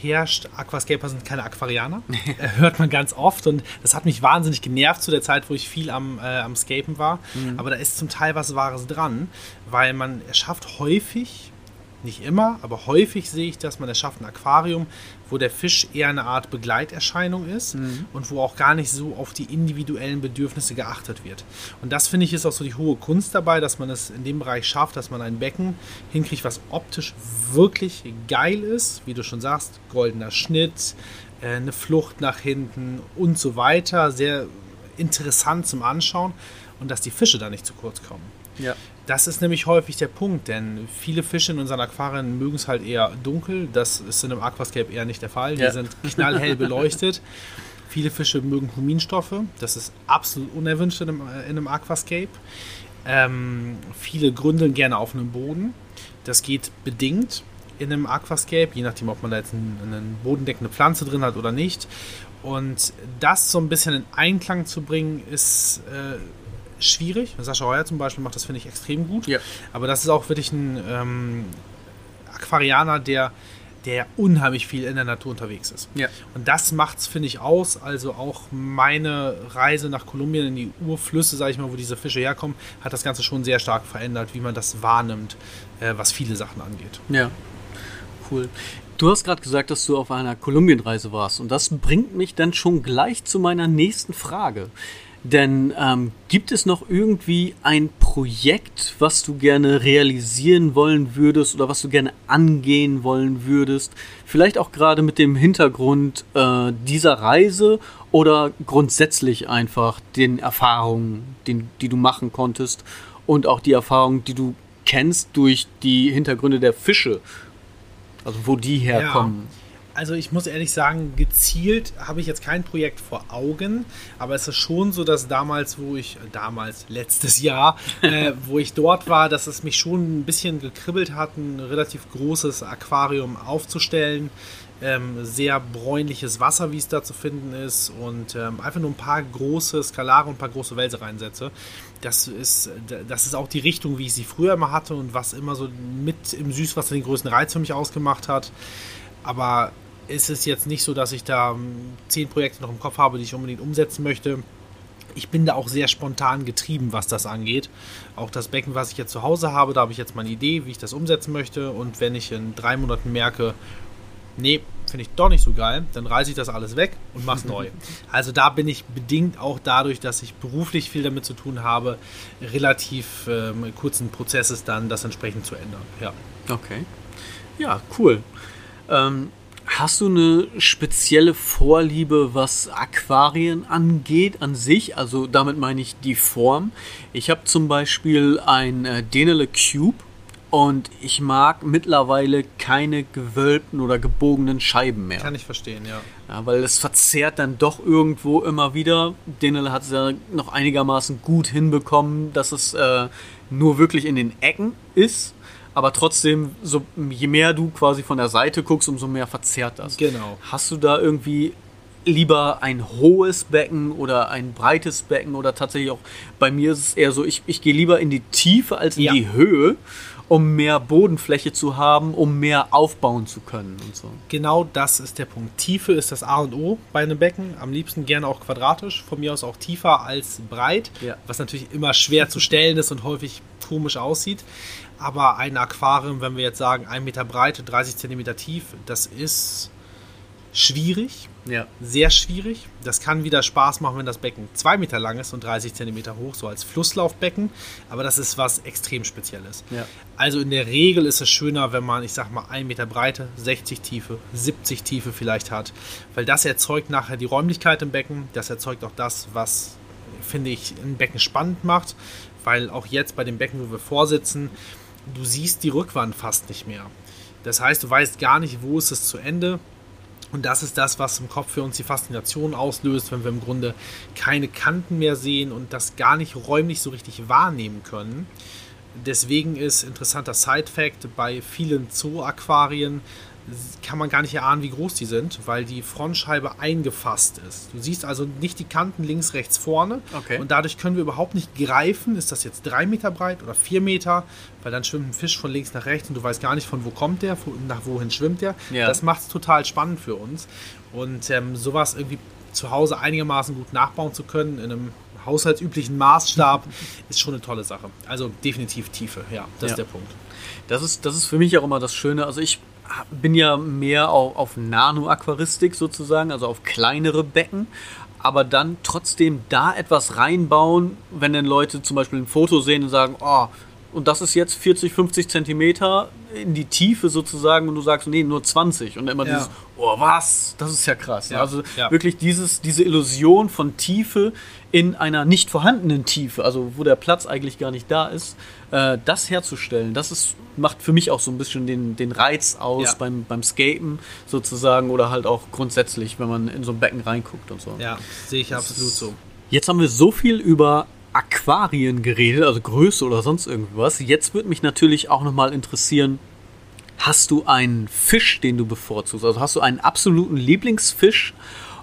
herrscht, Aquascaper sind keine Aquarianer. Äh, Hört man ganz oft und das hat mich wahnsinnig genervt zu der Zeit, wo ich viel am, äh, am Scapen war. Aber da ist zum Teil was Wahres dran, weil man erschafft häufig, nicht immer, aber häufig sehe ich, dass man erschafft ein Aquarium, wo der Fisch eher eine Art Begleiterscheinung ist und wo auch gar nicht so auf die individuellen Bedürfnisse geachtet wird. Und das finde ich ist auch so die hohe Kunst dabei, dass man es in dem Bereich schafft, dass man ein Becken hinkriegt, was optisch wirklich geil ist, wie du schon sagst, goldener Schnitt, äh, eine Flucht nach hinten und so weiter, sehr interessant zum Anschauen und dass die Fische da nicht zu kurz kommen. Ja. Das ist nämlich häufig der Punkt, denn viele Fische in unseren Aquarien mögen es halt eher dunkel. Das ist in einem Aquascape eher nicht der Fall. Die Ja. sind knallhell beleuchtet. Viele Fische mögen Huminstoffe. Das ist absolut unerwünscht in einem, äh, in einem Aquascape. Ähm, viele gründeln gerne auf einem Boden. Das geht bedingt in einem Aquascape, je nachdem, ob man da jetzt eine bodendeckende Pflanze drin hat oder nicht. Und das so ein bisschen in Einklang zu bringen, ist äh, schwierig. Sascha Heuer zum Beispiel macht das, finde ich, extrem gut. Ja. Aber das ist auch wirklich ein ähm, Aquarianer, der, der unheimlich viel in der Natur unterwegs ist. Ja. Und das macht es, finde ich, aus. Also auch meine Reise nach Kolumbien in die Urflüsse, sage ich mal, wo diese Fische herkommen, hat das Ganze schon sehr stark verändert, wie man das wahrnimmt, äh, was viele Sachen angeht. Ja, cool. Du hast gerade gesagt, dass du auf einer Kolumbienreise warst und das bringt mich dann schon gleich zu meiner nächsten Frage. Denn ähm, gibt es noch irgendwie ein Projekt, was du gerne realisieren wollen würdest oder was du gerne angehen wollen würdest? Vielleicht auch gerade mit dem Hintergrund äh, dieser Reise oder grundsätzlich einfach den Erfahrungen, den, die du machen konntest und auch die Erfahrungen, die du kennst durch die Hintergründe der Fische also wo die herkommen. Ja. Also ich muss ehrlich sagen, gezielt habe ich jetzt kein Projekt vor Augen, aber es ist schon so, dass damals, wo ich, äh, damals, letztes Jahr, äh, wo ich dort war, dass es mich schon ein bisschen gekribbelt hat, ein relativ großes Aquarium aufzustellen. Ähm, sehr bräunliches Wasser, wie es da zu finden ist und ähm, einfach nur ein paar große Skalare und ein paar große Wälse reinsetze. Das ist, das ist auch die Richtung, wie ich sie früher immer hatte und was immer so mit im Süßwasser den größten Reiz für mich ausgemacht hat. Aber es ist jetzt nicht so, dass ich da ähm, zehn Projekte noch im Kopf habe, die ich unbedingt umsetzen möchte. Ich bin da auch sehr spontan getrieben, was das angeht. Auch das Becken, was ich jetzt zu Hause habe, da habe ich jetzt meine Idee, wie ich das umsetzen möchte. Und wenn ich in drei Monaten merke, nee, finde ich doch nicht so geil, dann reiße ich das alles weg und mache es neu. Also da bin ich bedingt auch dadurch, dass ich beruflich viel damit zu tun habe, relativ ähm, kurzen Prozesses dann das entsprechend zu ändern. Ja. Okay. Ja, cool. Ähm, hast du eine spezielle Vorliebe, was Aquarien angeht an sich? Also damit meine ich die Form. Ich habe zum Beispiel ein äh, Denele Cube und ich mag mittlerweile keine gewölbten oder gebogenen Scheiben mehr. Kann ich verstehen, ja. ja weil es verzerrt dann doch irgendwo immer wieder. Denel hat es ja noch einigermaßen gut hinbekommen, dass es äh, nur wirklich in den Ecken ist. Aber trotzdem, so, je mehr du quasi von der Seite guckst, umso mehr verzerrt das. Genau. Hast du da irgendwie lieber ein hohes Becken oder ein breites Becken oder tatsächlich auch bei mir ist es eher so, ich, ich gehe lieber in die Tiefe als in ja. die Höhe um mehr Bodenfläche zu haben, um mehr aufbauen zu können und so. Genau das ist der Punkt. Tiefe ist das A und O bei einem Becken. Am liebsten gerne auch quadratisch, von mir aus auch tiefer als breit, ja. was natürlich immer schwer zu stellen ist und häufig komisch aussieht. Aber ein Aquarium, wenn wir jetzt sagen, 1 Meter breit, 30 Zentimeter tief, das ist schwierig. Ja. Sehr schwierig. Das kann wieder Spaß machen, wenn das Becken 2 Meter lang ist und 30 Zentimeter hoch, so als Flusslaufbecken. Aber das ist was extrem Spezielles. Ja. Also in der Regel ist es schöner, wenn man, ich sag mal, 1 Meter Breite, 60 Tiefe, 70 Tiefe vielleicht hat. Weil das erzeugt nachher die Räumlichkeit im Becken. Das erzeugt auch das, was, finde ich, ein Becken spannend macht. Weil auch jetzt bei dem Becken, wo wir vorsitzen, du siehst die Rückwand fast nicht mehr. Das heißt, du weißt gar nicht, wo ist es zu Ende und das ist das, was im Kopf für uns die Faszination auslöst, wenn wir im Grunde keine Kanten mehr sehen und das gar nicht räumlich so richtig wahrnehmen können. Deswegen ist interessanter Side-Fact bei vielen Zoo-Aquarien kann man gar nicht erahnen, wie groß die sind, weil die Frontscheibe eingefasst ist. Du siehst also nicht die Kanten links, rechts, vorne. Okay. Und dadurch können wir überhaupt nicht greifen, ist das jetzt drei Meter breit oder vier Meter, weil dann schwimmt ein Fisch von links nach rechts und du weißt gar nicht, von wo kommt der, nach wohin schwimmt der. Ja. Das macht es total spannend für uns. Und ähm, sowas irgendwie zu Hause einigermaßen gut nachbauen zu können in einem haushaltsüblichen Maßstab ist schon eine tolle Sache. Also definitiv Tiefe, ja, das ja. ist der Punkt. Das ist, das ist für mich auch immer das Schöne. Also ich bin ja mehr auf, auf Nano-Aquaristik sozusagen, also auf kleinere Becken, aber dann trotzdem da etwas reinbauen, wenn dann Leute zum Beispiel ein Foto sehen und sagen, oh, und das ist jetzt 40, 50 Zentimeter in die Tiefe sozusagen und du sagst, nee, nur 20 und immer ja. dieses, oh was, das ist ja krass. Ja, also ja. wirklich dieses, diese Illusion von Tiefe in einer nicht vorhandenen Tiefe, also wo der Platz eigentlich gar nicht da ist, äh, das herzustellen, das ist, macht für mich auch so ein bisschen den, den Reiz aus beim, beim Skaten sozusagen oder halt auch grundsätzlich, wenn man in so ein Becken reinguckt und so. Ja, sehe ich absolut so. Jetzt haben wir so viel über Aquarien geredet, also Größe oder sonst irgendwas. Jetzt würde mich natürlich auch nochmal interessieren, hast du einen Fisch, den du bevorzugst? Also hast du einen absoluten Lieblingsfisch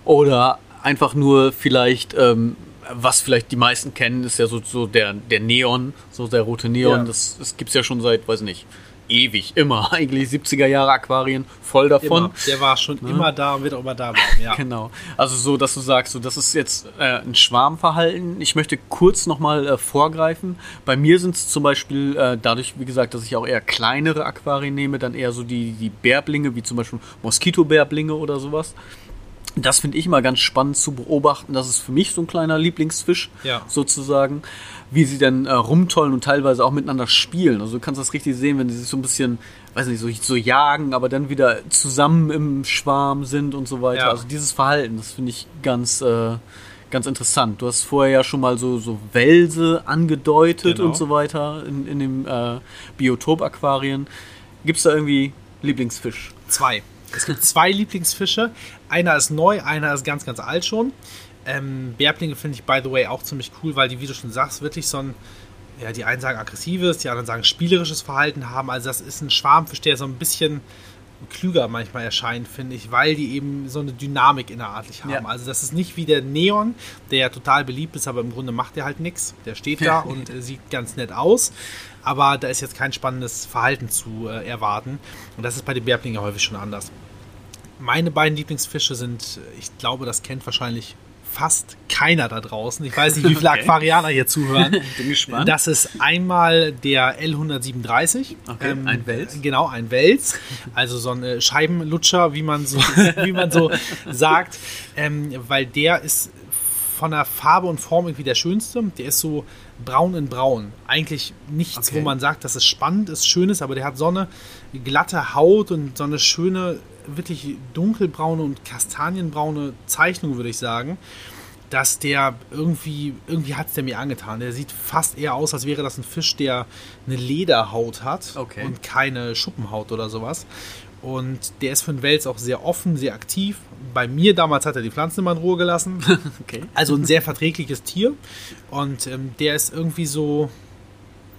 oder einfach nur vielleicht, ähm, was vielleicht die meisten kennen, ist ja so, so der, der Neon, so der rote Neon. Ja. Das, das gibt es ja schon seit, weiß nicht, ewig, immer. Eigentlich 70er Jahre Aquarien, voll davon. Immer. Der war schon immer da und wird auch immer da bleiben. Ja. Genau. Also so, dass du sagst, so, das ist jetzt äh, ein Schwarmverhalten. Ich möchte kurz nochmal äh, vorgreifen. Bei mir sind es zum Beispiel äh, dadurch, wie gesagt, dass ich auch eher kleinere Aquarien nehme, dann eher so die, die Bärblinge, wie zum Beispiel Moskitobärblinge oder sowas. Das finde ich immer ganz spannend zu beobachten. Das ist für mich so ein kleiner Lieblingsfisch, Ja. sozusagen. Wie sie dann äh, rumtollen und teilweise auch miteinander spielen. Also du kannst das richtig sehen, wenn sie sich so ein bisschen, weiß nicht, so, so jagen, aber dann wieder zusammen im Schwarm sind und so weiter. Ja. Also dieses Verhalten, das finde ich ganz, äh, ganz interessant. Du hast vorher ja schon mal so, so Welse angedeutet Genau. und so weiter in, in dem äh, Biotop-Aquarien. Gibt es da irgendwie Lieblingsfisch? Zwei. Es gibt zwei Lieblingsfische. Einer ist neu, einer ist ganz, ganz alt schon. Ähm, Bärblinge finde ich, by the way, auch ziemlich cool, weil die, wie du schon sagst, wirklich so ein, ja, die einen sagen aggressives, die anderen sagen spielerisches Verhalten haben. Also das ist ein Schwarmfisch, der so ein bisschen klüger manchmal erscheint, finde ich, weil die eben so eine Dynamik innerartlich haben. Ja. Also das ist nicht wie der Neon, der ja total beliebt ist, aber im Grunde macht der halt nichts. Der steht da und äh, sieht ganz nett aus. Aber da ist jetzt kein spannendes Verhalten zu äh, erwarten. Und das ist bei den Bärblingen häufig schon anders. Meine beiden Lieblingsfische sind, äh, ich glaube, das kennt wahrscheinlich fast keiner da draußen. Ich weiß nicht, wie viele Okay. Aquarianer hier zuhören. Bin gespannt. Das ist einmal der L137. Okay, ein Wels. Genau, ein Wels. Also so ein äh, Scheibenlutscher, wie man so, wie man so sagt. Ähm, weil der ist von der Farbe und Form irgendwie der schönste. Der ist so braun in braun. Eigentlich nichts, Okay. wo man sagt, dass es spannend ist, schön ist, aber der hat so eine glatte Haut und so eine schöne, wirklich dunkelbraune und kastanienbraune Zeichnung, würde ich sagen dass der irgendwie, irgendwie hat es der mir angetan. Der sieht fast eher aus, als wäre das ein Fisch, der eine Lederhaut hat Okay. und keine Schuppenhaut oder sowas. Und der ist für den Wels auch sehr offen, sehr aktiv. Bei mir damals hat er die Pflanzen immer in Ruhe gelassen. Okay. Also ein sehr verträgliches Tier. Und ähm, der ist irgendwie so,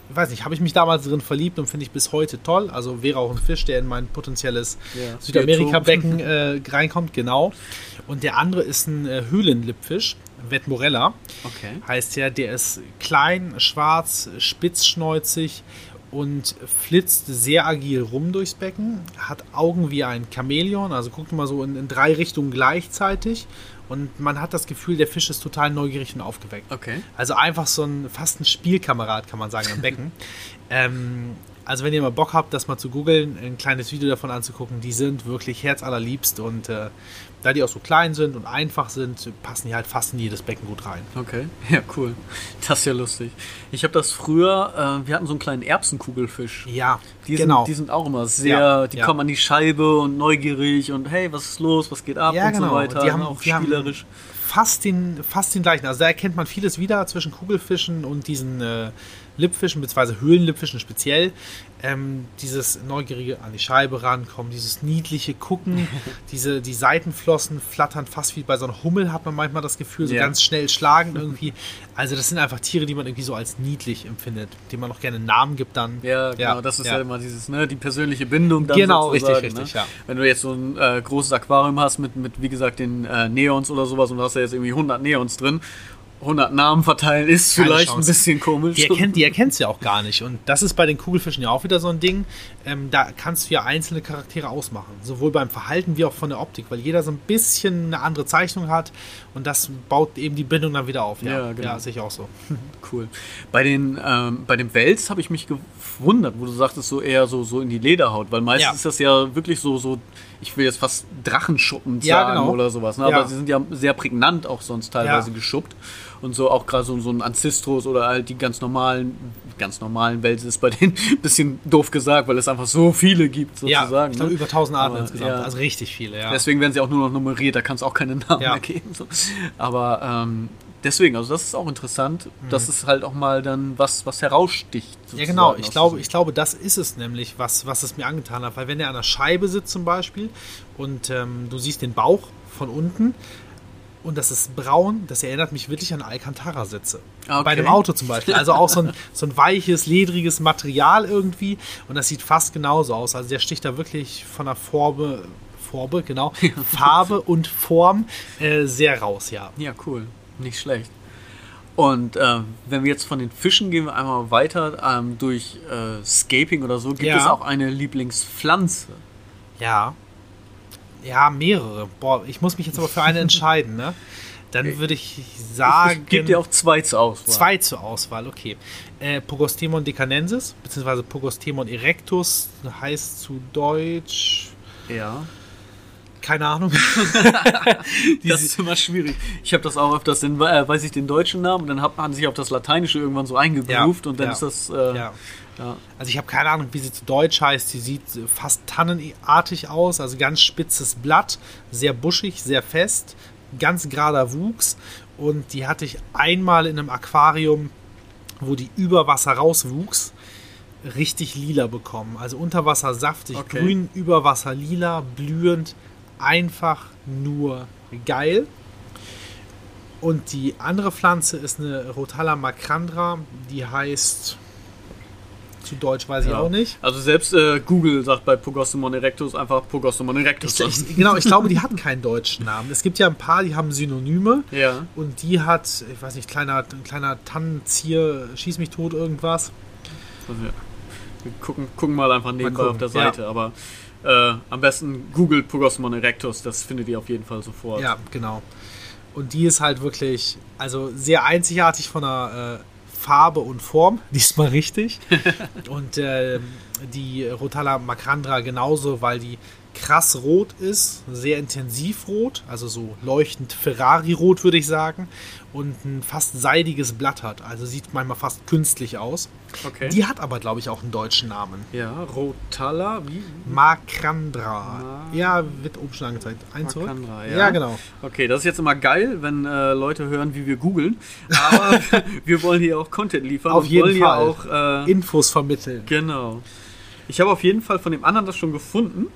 ich weiß nicht, habe ich mich damals drin verliebt und finde ich bis heute toll. Also wäre auch ein Fisch, der in mein potenzielles Ja. Südamerika-Becken äh, reinkommt, genau. Und der andere ist ein äh, Höhlenlippfisch, Vetmorella. Okay. Heißt ja, der ist klein, schwarz, spitzschnäuzig und flitzt sehr agil rum durchs Becken, hat Augen wie ein Chamäleon, also guckt mal so in, in drei Richtungen gleichzeitig und man hat das Gefühl, der Fisch ist total neugierig und aufgeweckt. Okay. Also einfach so ein fast ein Spielkamerad, kann man sagen, am Becken. ähm, also wenn ihr mal Bock habt, das mal zu googeln, ein kleines Video davon anzugucken, die sind wirklich herzallerliebst und äh, da die auch so klein sind und einfach sind, passen die halt fast in jedes Becken gut rein. Okay, ja, cool. Das ist ja lustig. Ich habe das früher, äh, wir hatten so einen kleinen Erbsenkugelfisch. Ja, Die, genau. sind, die sind auch immer sehr, Ja, die ja. kommen an die Scheibe und neugierig und hey, was ist los, was geht ab Ja, und so genau. weiter. Die haben- auch die haben- spielerisch. fast den, fast den gleichen. Also da erkennt man vieles wieder zwischen Kugelfischen und diesen äh, Lippfischen, beziehungsweise Höhlenlippfischen speziell. Ähm, dieses neugierige an die Scheibe rankommen, dieses niedliche Gucken, diese, die Seitenflossen flattern fast wie bei so einem Hummel, hat man manchmal das Gefühl, so Ja. ganz schnell schlagen irgendwie. Also das sind einfach Tiere, die man irgendwie so als niedlich empfindet, denen man auch gerne einen Namen gibt dann. Ja, genau, das ist ja. ja. immer dieses, ne, die persönliche Bindung dann Genau, richtig, richtig, ne? ja. Wenn du jetzt so ein äh, großes Aquarium hast mit, mit, wie gesagt, den äh, Neons oder sowas und du hast ja jetzt irgendwie 100 Neons drin, 100 Namen verteilen ist Keine vielleicht ein bisschen komisch. Die erkennt die erkennt's ja auch gar nicht. Und das ist bei den Kugelfischen ja auch wieder so ein Ding. Ähm, da kannst du ja einzelne Charaktere ausmachen. Sowohl beim Verhalten wie auch von der Optik, weil jeder so ein bisschen eine andere Zeichnung hat und das baut eben die Bindung dann wieder auf. Ja, genau. ja sehe ich auch so. Cool. Bei den ähm, bei dem Wels habe ich mich gewundert, wo du sagtest so eher so so in die Lederhaut, weil meistens Ja. ist das ja wirklich so so ich will jetzt fast Drachenschuppen Ja, sagen genau. oder sowas, ne? Ja. aber sie sind ja sehr prägnant auch sonst teilweise Ja. geschuppt und so auch gerade so, so ein Ancestros oder halt die ganz normalen ganz normalen Wels ist bei denen ein bisschen doof gesagt, weil es einfach so viele gibt Ja, sozusagen. ich glaube ne? über 1000 Arten Aber, insgesamt. ja. Also richtig viele, ja. Deswegen werden sie auch nur noch nummeriert, da kannst du auch keine Namen Ja. mehr geben. So. Aber ähm, deswegen, also das ist auch interessant. Das ist halt auch mal dann was, was heraussticht. Ja, genau. Ich glaube, ich glaube, das ist es nämlich, was, was es mir angetan hat. Weil wenn er an der Scheibe sitzt zum Beispiel und ähm, du siehst den Bauch von unten Und das ist braun, das erinnert mich wirklich an Alcantara-Sitze. Okay. Bei einem Auto zum Beispiel. Also auch so ein, so ein weiches, ledriges Material irgendwie. Und das sieht fast genauso aus. Also der sticht da wirklich von der Farbe, Farbe, genau, Farbe und Form äh, sehr raus, ja. Ja, cool. Nicht schlecht. Und äh, wenn wir jetzt von den Fischen gehen wir einmal weiter ähm, durch äh, Scaping oder so, gibt Ja. es auch eine Lieblingspflanze. Ja. Ja, mehrere. Boah, ich muss mich jetzt aber für eine entscheiden, ne? Dann würde ich sagen. Ich gebe dir auch zwei zur Auswahl. Zwei zur Auswahl, okay. Äh, Pogostemon decanensis, beziehungsweise Pogostemon erectus, heißt zu Deutsch, Ja. Keine Ahnung. Das ist immer schwierig. Ich habe das auch öfters, dann äh, weiß ich den deutschen Namen und dann hat man sich auf das Lateinische irgendwann so eingegroovt Ja, und dann ja, ist das. Äh, ja. Also ich habe keine Ahnung, wie sie zu Deutsch heißt. Sie sieht fast tannenartig aus, also ganz spitzes Blatt, sehr buschig, sehr fest, ganz gerader Wuchs. Und die hatte ich einmal in einem Aquarium, wo die über Wasser rauswuchs, richtig lila bekommen. Also unter Wasser saftig, Okay. grün, über Wasser lila, blühend, einfach nur geil. Und die andere Pflanze ist eine Rotala macrandra, die heißt zu Deutsch weiß ich Ja. auch nicht. Also selbst äh, Google sagt bei Pogostemon erectus einfach Pogostemon erectus. Ich, ich, genau, ich glaube, die hat keinen deutschen Namen. Es gibt ja ein paar, die haben Synonyme ja. und die hat, ich weiß nicht, kleiner, ein kleiner Tannenzier, schieß mich tot, irgendwas. Also, ja. Wir gucken, gucken mal einfach nebenbei gucken, auf der ja. Seite, aber äh, am besten Google Pogostemon erectus, das findet ihr auf jeden Fall sofort. Ja, genau. Und die ist halt wirklich, also sehr einzigartig von der äh, Farbe und Form, diesmal richtig. und äh, die Rotala macrandra genauso, weil die krass rot ist, sehr intensiv rot, also so leuchtend Ferrari-rot würde ich sagen, und ein fast seidiges Blatt hat, also sieht manchmal fast künstlich aus. Okay. Die hat aber, glaube ich, auch einen deutschen Namen. ja, Rotala, wie? Macrandra. Ma- Ja, wird oben schon angezeigt. Ein zurück. Macrandra, ja. ja. genau. Okay, das ist jetzt immer geil, wenn äh, Leute hören, wie wir googeln. Aber wir wollen hier auch Content liefern. Auf jeden wollen Fall. Hier auch, äh, Infos vermitteln. genau. Ich habe auf jeden Fall von dem anderen das schon gefunden.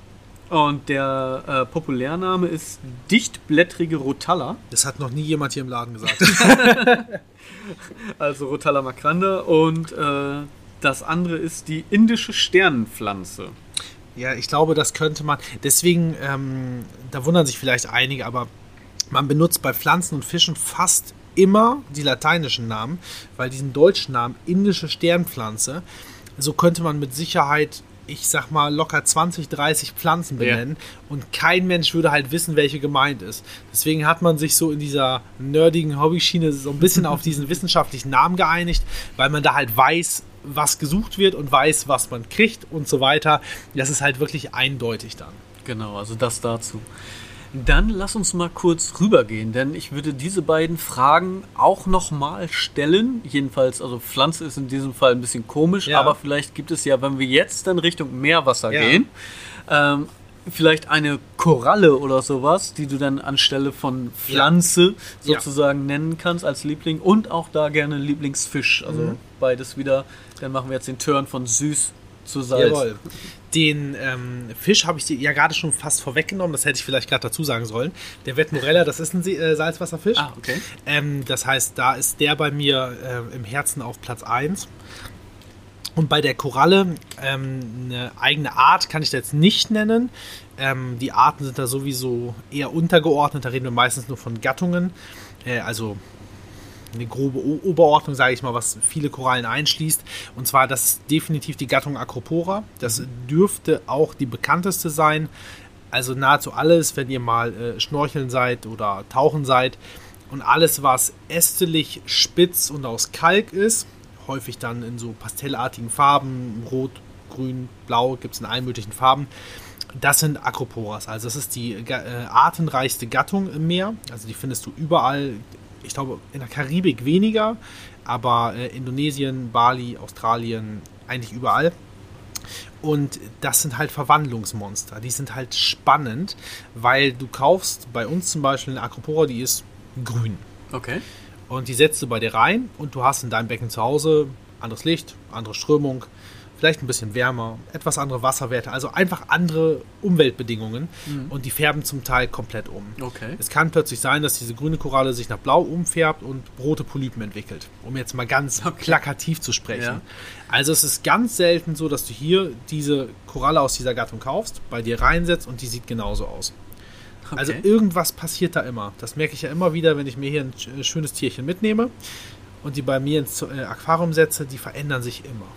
Und der äh, Populärname ist dichtblättrige Rotalla. Das hat noch nie jemand hier im Laden gesagt. Also Rotalla macranda. Und äh, das andere ist die indische Sternenpflanze. ja, ich glaube, das könnte man. Deswegen, ähm, da wundern sich vielleicht einige, aber man benutzt bei Pflanzen und Fischen fast immer die lateinischen Namen, weil diesen deutschen Namen indische Sternpflanze, so könnte man mit Sicherheit, ich sag mal, locker 20, 30 Pflanzen Ja. benennen und kein Mensch würde halt wissen, welche gemeint ist. Deswegen hat man sich so in dieser nerdigen Hobbyschiene so ein bisschen auf diesen wissenschaftlichen Namen geeinigt, weil man da halt weiß, was gesucht wird und weiß, was man kriegt und so weiter. Das ist halt wirklich eindeutig dann. Genau, also das dazu. Dann lass uns mal kurz rübergehen, denn ich würde diese beiden Fragen auch nochmal stellen. Jedenfalls, also Pflanze ist in diesem Fall ein bisschen komisch, Ja. aber vielleicht gibt es ja, wenn wir jetzt dann Richtung Meerwasser Ja. gehen, ähm, vielleicht eine Koralle oder sowas, die du dann anstelle von Pflanze Ja. sozusagen nennen kannst als Liebling und auch da gerne Lieblingsfisch. Also Mhm. beides wieder. Dann machen wir jetzt den Turn von süß zu Salz. Jawohl. Den ähm, Fisch habe ich dir ja gerade schon fast vorweggenommen, das hätte ich vielleicht gerade dazu sagen sollen. Der Wet Morella, das ist ein äh, Salzwasserfisch. Ah, okay. Ähm, das heißt, da ist der bei mir äh, im Herzen auf Platz 1. Und bei der Koralle, ähm, eine eigene Art kann ich da jetzt nicht nennen. Ähm, die Arten sind da sowieso eher untergeordnet, da reden wir meistens nur von Gattungen. Äh, also eine grobe O Oberordnung, sage ich mal, was viele Korallen einschließt. Und zwar, das ist definitiv die Gattung Acropora. Das dürfte auch die bekannteste sein. Also nahezu alles, wenn ihr mal äh, schnorcheln seid oder tauchen seid. Und alles, was ästelig, spitz und aus Kalk ist, häufig dann in so pastellartigen Farben, rot, grün, blau, gibt es in allen möglichen Farben. Das sind Acroporas, also das ist die äh, artenreichste Gattung im Meer. Also die findest du überall, ich glaube in der Karibik weniger, aber äh, Indonesien, Bali, Australien, eigentlich überall. Und das sind halt Verwandlungsmonster. Die sind halt spannend, weil du kaufst bei uns zum Beispiel eine Acropora, die ist grün. Okay. Und die setzt du bei dir rein und du hast in deinem Becken zu Hause anderes Licht, andere Strömung, vielleicht ein bisschen wärmer, etwas andere Wasserwerte, also einfach andere Umweltbedingungen und die färben zum Teil komplett um. Okay. Es kann plötzlich sein, dass diese grüne Koralle sich nach blau umfärbt und rote Polypen entwickelt, um jetzt mal ganz plakativ zu sprechen. Ja. Also es ist ganz selten so, dass du hier diese Koralle aus dieser Gattung kaufst, bei dir reinsetzt und die sieht genauso aus. Also Okay. irgendwas passiert da immer. Das merke ich ja immer wieder, wenn ich mir hier ein sch- schönes Tierchen mitnehme und die bei mir ins äh, Aquarium setze, die verändern sich immer.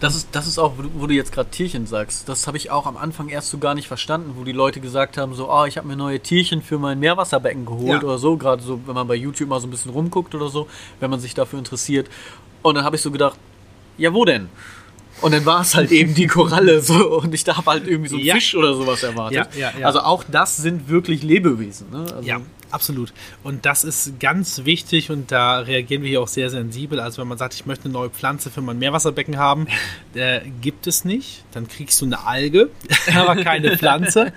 Das ist, das ist auch, wo du- jetzt gerade Tierchen sagst. Das habe ich auch am Anfang erst so gar nicht verstanden, wo die Leute gesagt haben, so, ah, ich habe mir neue Tierchen für mein Meerwasserbecken geholt Ja. oder so. Gerade so, wenn man bei YouTube mal so ein bisschen rumguckt oder so, wenn man sich dafür interessiert. Und dann habe ich so gedacht, ja, wo denn? Und dann war es halt eben die Koralle so und ich da habe halt irgendwie so einen Ja. Fisch oder sowas erwartet. Ja, ja, ja. Also auch das sind wirklich Lebewesen. Ne? Also, Ja, absolut. Und das ist ganz wichtig und da reagieren wir hier auch sehr sensibel. Also wenn man sagt, ich möchte eine neue Pflanze für mein Meerwasserbecken haben, äh, gibt es nicht. Dann kriegst du eine Alge, aber keine Pflanze.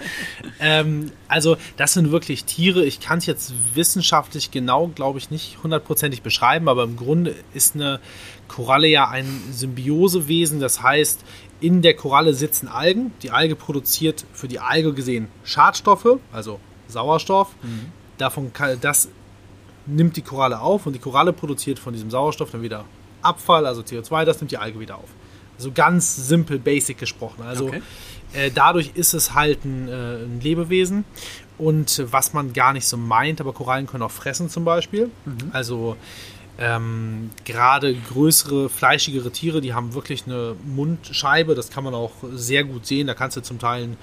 ähm, also das sind wirklich Tiere. Ich kann es jetzt wissenschaftlich genau, glaube ich, nicht hundertprozentig beschreiben, aber im Grunde ist eine Koralle ja ein Symbiosewesen. Das heißt, in der Koralle sitzen Algen. Die Alge produziert für die Alge gesehen Schadstoffe, also Sauerstoff. Davon kann, das nimmt die Koralle auf und die Koralle produziert von diesem Sauerstoff dann wieder Abfall, also CO2, das nimmt die Alge wieder auf. Also ganz simpel, basic gesprochen. Also Okay. äh, dadurch ist es halt ein, äh, ein Lebewesen und was man gar nicht so meint, aber Korallen können auch fressen zum Beispiel. Also ähm, gerade größere, fleischigere Tiere, die haben wirklich eine Mundscheibe, das kann man auch sehr gut sehen. Da kannst du zum Teil einen,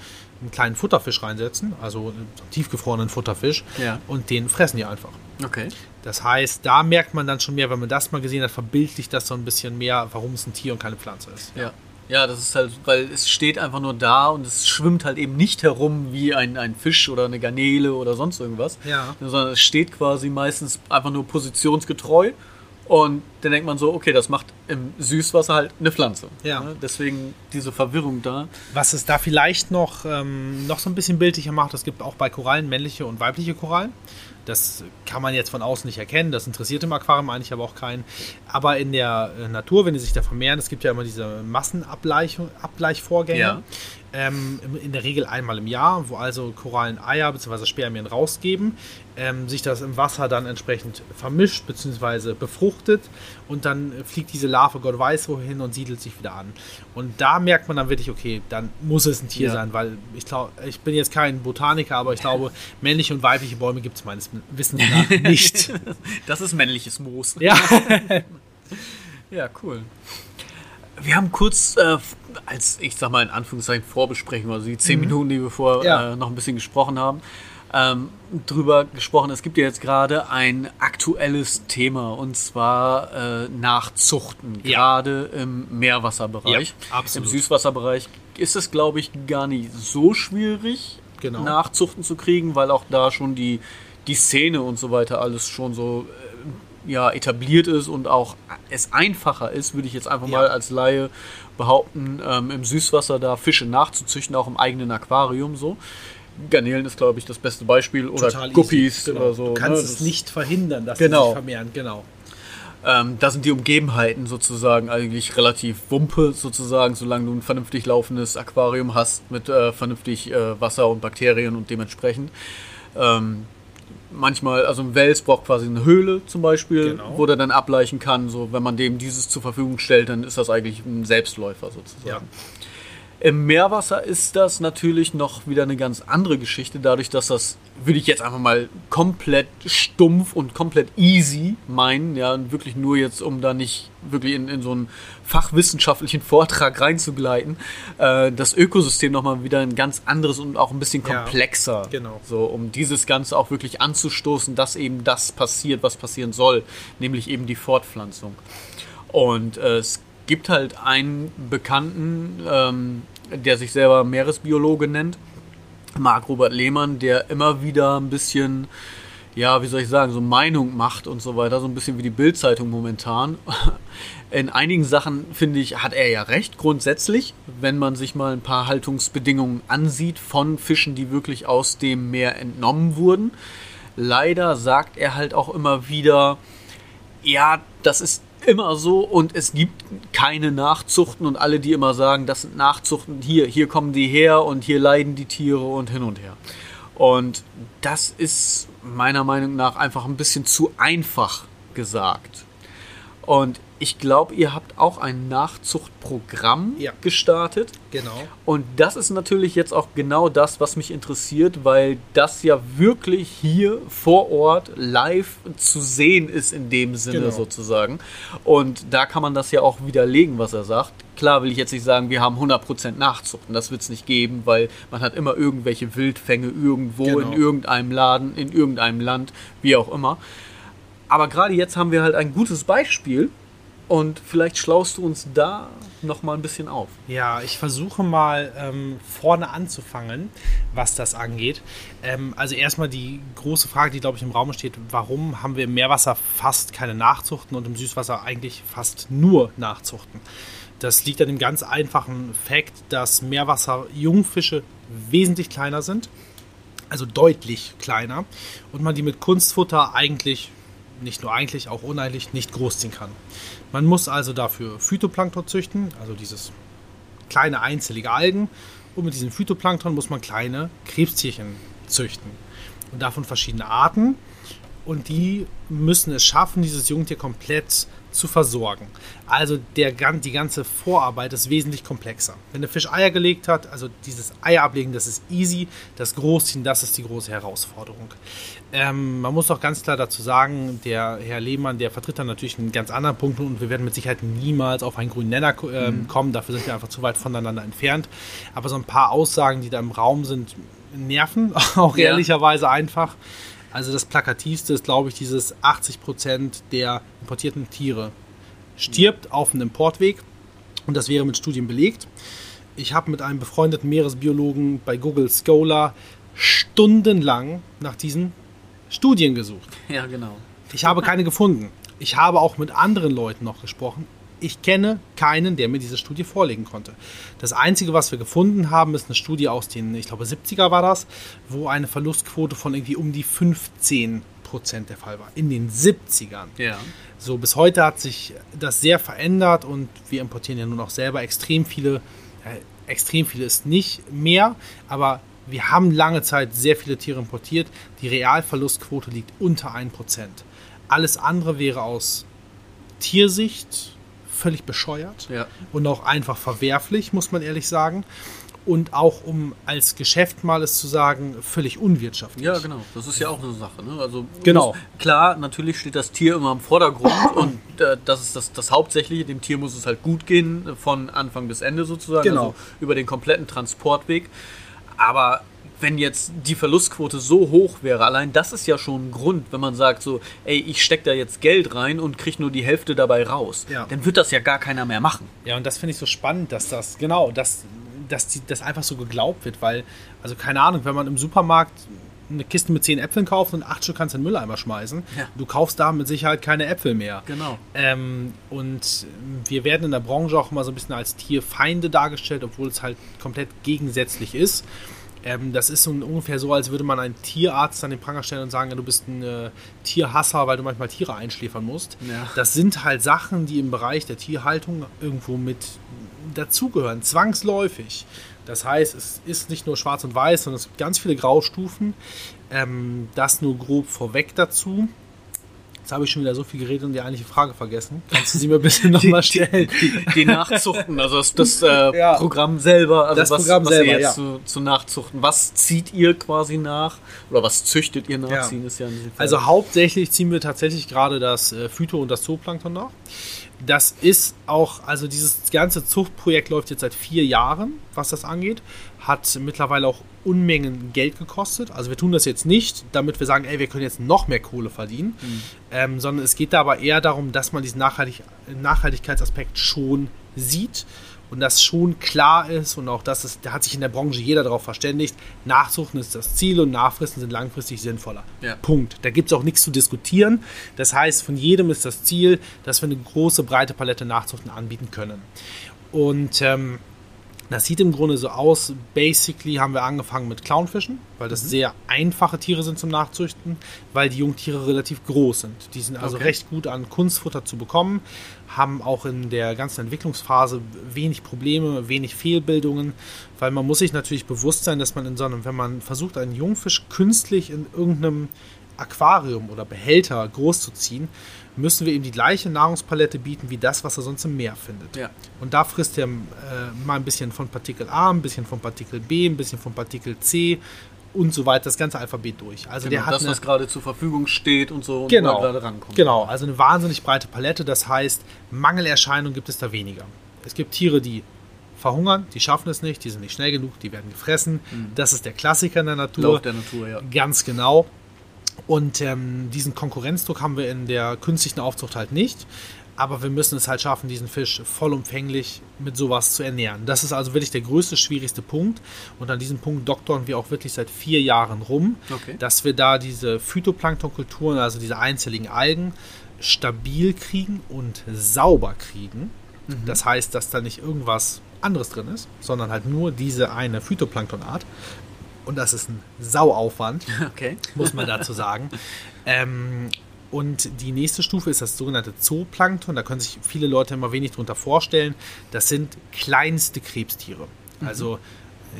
einen kleinen Futterfisch reinsetzen, also einen tiefgefrorenen Futterfisch, Ja. und den fressen die einfach. Okay. Das heißt, da merkt man dann schon mehr, wenn man das mal gesehen hat, verbildlicht das so ein bisschen mehr, warum es ein Tier und keine Pflanze ist. Ja. Ja, das ist halt, weil es steht einfach nur da und es schwimmt halt eben nicht herum wie ein, ein Fisch oder eine Garnele oder sonst irgendwas. Ja. Sondern es steht quasi meistens einfach nur positionsgetreu und dann denkt man so, okay, das macht im Süßwasser halt eine Pflanze. Ja. Ne? Deswegen diese Verwirrung da. Was es da vielleicht noch, ähm, noch so ein bisschen bildlicher macht, es gibt auch bei Korallen männliche und weibliche Korallen. Das kann man jetzt von außen nicht erkennen, das interessiert im Aquarium eigentlich aber auch keinen. Aber in der äh, Natur, wenn die sich da vermehren, es gibt ja immer diese Massenabgleichvorgänge. Abgleichvorgänge. Ja. Ähm, in der Regel einmal im Jahr, wo also Korallen Eier bzw. Spermien rausgeben, ähm, sich das im Wasser dann entsprechend vermischt bzw. befruchtet und dann fliegt diese Larve Gott weiß wohin und siedelt sich wieder an. Und da merkt man dann wirklich, okay, dann muss es ein Tier Ja. sein, weil ich glaube, ich bin jetzt kein Botaniker, aber ich glaube, männliche und weibliche Bäume gibt es meines Wissens nach nicht. Das ist männliches Moos. ja. Ja, cool. Wir haben kurz, äh, als ich sag mal in Anführungszeichen Vorbesprechung, also die zehn Minuten, die wir vorher Mhm. Ja. äh, noch ein bisschen gesprochen haben, ähm, drüber gesprochen. Es gibt ja jetzt gerade ein aktuelles Thema und zwar äh, Nachzuchten, Ja. gerade im Meerwasserbereich. Ja, absolut. Im Süßwasserbereich ist es, glaube ich, gar nicht so schwierig, Genau. Nachzuchten zu kriegen, weil auch da schon die, die Szene und so weiter alles schon so äh, ja, etabliert ist und auch es einfacher ist, würde ich jetzt einfach Ja. mal als Laie behaupten, ähm, im Süßwasser da Fische nachzuzüchten, auch im eigenen Aquarium so. Garnelen ist, glaube ich, das beste Beispiel oder Total. Guppies Genau. oder so. Du kannst ne? es nicht verhindern, dass Genau. sie sich vermehren. Genau. Ähm, da sind die Umgebenheiten sozusagen eigentlich relativ wumpe, sozusagen, solange du ein vernünftig laufendes Aquarium hast mit äh, vernünftig äh, Wasser und Bakterien und dementsprechend. Ähm, manchmal, also ein Wels braucht quasi eine Höhle zum Beispiel, Genau. wo der dann ableichen kann. So, wenn man dem dieses zur Verfügung stellt, dann ist das eigentlich ein Selbstläufer sozusagen. Ja. Im Meerwasser ist das natürlich noch wieder eine ganz andere Geschichte, dadurch, dass das, würde ich jetzt einfach mal komplett stumpf und komplett easy meinen, ja, wirklich nur jetzt, um da nicht wirklich in, in so einen fachwissenschaftlichen Vortrag reinzugleiten, äh, das Ökosystem nochmal wieder ein ganz anderes und auch ein bisschen Ja, komplexer. genau. So, um dieses Ganze auch wirklich anzustoßen, dass eben das passiert, was passieren soll, nämlich eben die Fortpflanzung. Und äh, es gibt halt einen Bekannten, ähm, der sich selber Meeresbiologe nennt, Marc Robert Lehmann, der immer wieder ein bisschen, ja, wie soll ich sagen, so Meinung macht und so weiter, so ein bisschen wie die Bildzeitung momentan. In einigen Sachen, finde ich, hat er ja recht, grundsätzlich, wenn man sich mal ein paar Haltungsbedingungen ansieht von Fischen, die wirklich aus dem Meer entnommen wurden. Leider sagt er halt auch immer wieder, ja, das ist immer so und es gibt keine Nachzuchten und alle, die immer sagen, das sind Nachzuchten, hier, hier kommen die her und hier leiden die Tiere und hin und her. Und das ist meiner Meinung nach einfach ein bisschen zu einfach gesagt. Und ich glaube, ihr habt auch ein Nachzuchtprogramm Ja. gestartet. Genau. Und das ist natürlich jetzt auch genau das, was mich interessiert, weil das ja wirklich hier vor Ort live zu sehen ist in dem Sinne Genau. sozusagen. Und da kann man das ja auch widerlegen, was er sagt. Klar will ich jetzt nicht sagen, wir haben 100% Nachzuchten. Das wird es nicht geben, weil man hat immer irgendwelche Wildfänge irgendwo Genau. in irgendeinem Laden, in irgendeinem Land, wie auch immer. Aber gerade jetzt haben wir halt ein gutes Beispiel und vielleicht schlaust du uns da noch mal ein bisschen auf. Ja, ich versuche mal ähm, vorne anzufangen, was das angeht. Ähm, also erstmal die große Frage, die glaube ich im Raum steht, warum haben wir im Meerwasser fast keine Nachzuchten und im Süßwasser eigentlich fast nur Nachzuchten? Das liegt an dem ganz einfachen Fakt, dass Meerwasser-Jungfische wesentlich kleiner sind, also deutlich kleiner, und man die mit Kunstfutter eigentlich, nicht nur eigentlich, auch uneigentlich, nicht großziehen kann. Man muss also dafür Phytoplankton züchten, also dieses kleine einzellige Algen. Und mit diesem Phytoplankton muss man kleine Krebstierchen züchten. Und davon verschiedene Arten. Und die müssen es schaffen, dieses Jungtier komplett zu versorgen. Also der, die ganze Vorarbeit ist wesentlich komplexer. Wenn der Fisch Eier gelegt hat, also dieses Eier ablegen, das ist easy. Das Großziehen, das ist die große Herausforderung. Ähm, man muss auch ganz klar dazu sagen, der Herr Lehmann, der vertritt dann natürlich einen ganz anderen Punkt und wir werden mit Sicherheit niemals auf einen grünen Nenner ähm, kommen. Dafür sind wir einfach zu weit voneinander entfernt. Aber so ein paar Aussagen, die da im Raum sind, nerven auch Ja. ehrlicherweise einfach. Also das Plakativste ist, glaube ich, dieses 80% der importierten Tiere stirbt auf dem Importweg. Und das wäre mit Studien belegt. Ich habe mit einem befreundeten Meeresbiologen bei Google Scholar stundenlang nach diesen Studien gesucht. Ja, genau. Ich habe keine gefunden. Ich habe auch mit anderen Leuten noch gesprochen. Ich kenne keinen, der mir diese Studie vorlegen konnte. Das Einzige, was wir gefunden haben, ist eine Studie aus den, ich glaube, 70er war das, wo eine Verlustquote von irgendwie um die 15 Prozent der Fall war. In den 70ern. Ja. So, bis heute hat sich das sehr verändert und wir importieren ja nun auch selber extrem viele, äh, extrem viele ist nicht mehr, aber wir haben lange Zeit sehr viele Tiere importiert. Die Realverlustquote liegt unter 1%. Alles andere wäre aus Tiersicht völlig bescheuert Ja. und auch einfach verwerflich, muss man ehrlich sagen. Und auch, um als Geschäft mal es zu sagen, völlig unwirtschaftlich. Ja, genau. Das ist ja auch eine Sache. Ne? Also Genau. Muss, klar, natürlich steht das Tier immer im Vordergrund und äh, das ist das, das Hauptsächliche. Dem Tier muss es halt gut gehen, äh, von Anfang bis Ende sozusagen. Genau. Also über den kompletten Transportweg. Aber wenn jetzt die Verlustquote so hoch wäre, allein das ist ja schon ein Grund, wenn man sagt so, ey, ich stecke da jetzt Geld rein und kriege nur die Hälfte dabei raus, Ja. dann wird das ja gar keiner mehr machen. Ja, und das finde ich so spannend, dass das, genau, dass, dass die, das einfach so geglaubt wird, weil, also keine Ahnung, wenn man im Supermarkt eine Kiste mit zehn Äpfeln kauft und acht Stück kannst du in den Mülleimer schmeißen, Ja. du kaufst da mit Sicherheit keine Äpfel mehr. Genau. Ähm, und wir werden in der Branche auch immer so ein bisschen als Tierfeinde dargestellt, obwohl es halt komplett gegensätzlich ist. Ähm, das ist ungefähr so, als würde man einen Tierarzt an den Pranger stellen und sagen, du bist ein äh, Tierhasser, weil du manchmal Tiere einschläfern musst. Ja. Das sind halt Sachen, die im Bereich der Tierhaltung irgendwo mit dazugehören, zwangsläufig. Das heißt, es ist nicht nur schwarz und weiß, sondern es gibt ganz viele Graustufen. Ähm, das nur grob vorweg dazu. Jetzt habe ich schon wieder so viel geredet und die eigentliche Frage vergessen. Kannst du sie mir bitte nochmal stellen? Die, die Nachzuchten, also das, das äh, Ja. Programm selber, also Das was, Programm was selber, ihr ja. jetzt zu, zu Nachzuchten, was zieht ihr quasi nach? Oder was züchtet ihr nachziehen, Ja. ist ja. Also hauptsächlich ziehen wir tatsächlich gerade das äh, Phyto- und das Zooplankton nach. Das ist auch, also dieses ganze Zuchtprojekt läuft jetzt seit vier Jahren, was das angeht. Hat mittlerweile auch Unmengen Geld gekostet. Also wir tun das jetzt nicht, damit wir sagen, ey, wir können jetzt noch mehr Kohle verdienen, ähm, sondern es geht dabei eher darum, dass man diesen Nachhaltig Nachhaltigkeitsaspekt schon sieht und das schon klar ist und auch das ist, da hat sich in der Branche jeder darauf verständigt, Nachzuchten ist das Ziel und Nachfristen sind langfristig sinnvoller. Ja. Punkt. Da gibt es auch nichts zu diskutieren. Das heißt, von jedem ist das Ziel, dass wir eine große, breite Palette Nachzuchten anbieten können. Und ähm, Das sieht im Grunde so aus. Basically haben wir angefangen mit Clownfischen, weil das sehr einfache Tiere sind zum Nachzüchten, weil die Jungtiere relativ groß sind. Die sind also Okay. recht gut an Kunstfutter zu bekommen, haben auch in der ganzen Entwicklungsphase wenig Probleme, wenig Fehlbildungen, weil man muss sich natürlich bewusst sein, dass man in so einem, wenn man versucht, einen Jungfisch künstlich in irgendeinem Aquarium oder Behälter groß zu ziehen, müssen wir ihm die gleiche Nahrungspalette bieten wie das, was er sonst im Meer findet. Ja. Und da frisst er äh, mal ein bisschen von Partikel A, ein bisschen von Partikel B, ein bisschen von Partikel C und so weiter, das ganze Alphabet durch. Also Genau, der hat das, eine, was gerade zur Verfügung steht und so und wo genau, er gerade rankommt. genau, also eine wahnsinnig breite Palette. Das heißt, Mangelerscheinungen gibt es da weniger. Es gibt Tiere, die verhungern, die schaffen es nicht, die sind nicht schnell genug, die werden gefressen. Das ist der Klassiker in der Natur. Mhm. Lauf der Natur, ja. Ganz genau. Und ähm, diesen Konkurrenzdruck haben wir in der künstlichen Aufzucht halt nicht. Aber wir müssen es halt schaffen, diesen Fisch vollumfänglich mit sowas zu ernähren. Das ist also wirklich der größte, schwierigste Punkt. Und an diesem Punkt doktoren wir auch wirklich seit vier Jahren rum, Okay. dass wir da diese Phytoplanktonkulturen, also diese einzelligen Algen, stabil kriegen und sauber kriegen. Das heißt, dass da nicht irgendwas anderes drin ist, sondern halt nur diese eine Phytoplanktonart. Und das ist ein Sauaufwand, Okay. muss man dazu sagen. ähm, und die nächste Stufe ist das sogenannte Zooplankton. Da können sich viele Leute immer wenig drunter vorstellen. Das sind kleinste Krebstiere. Also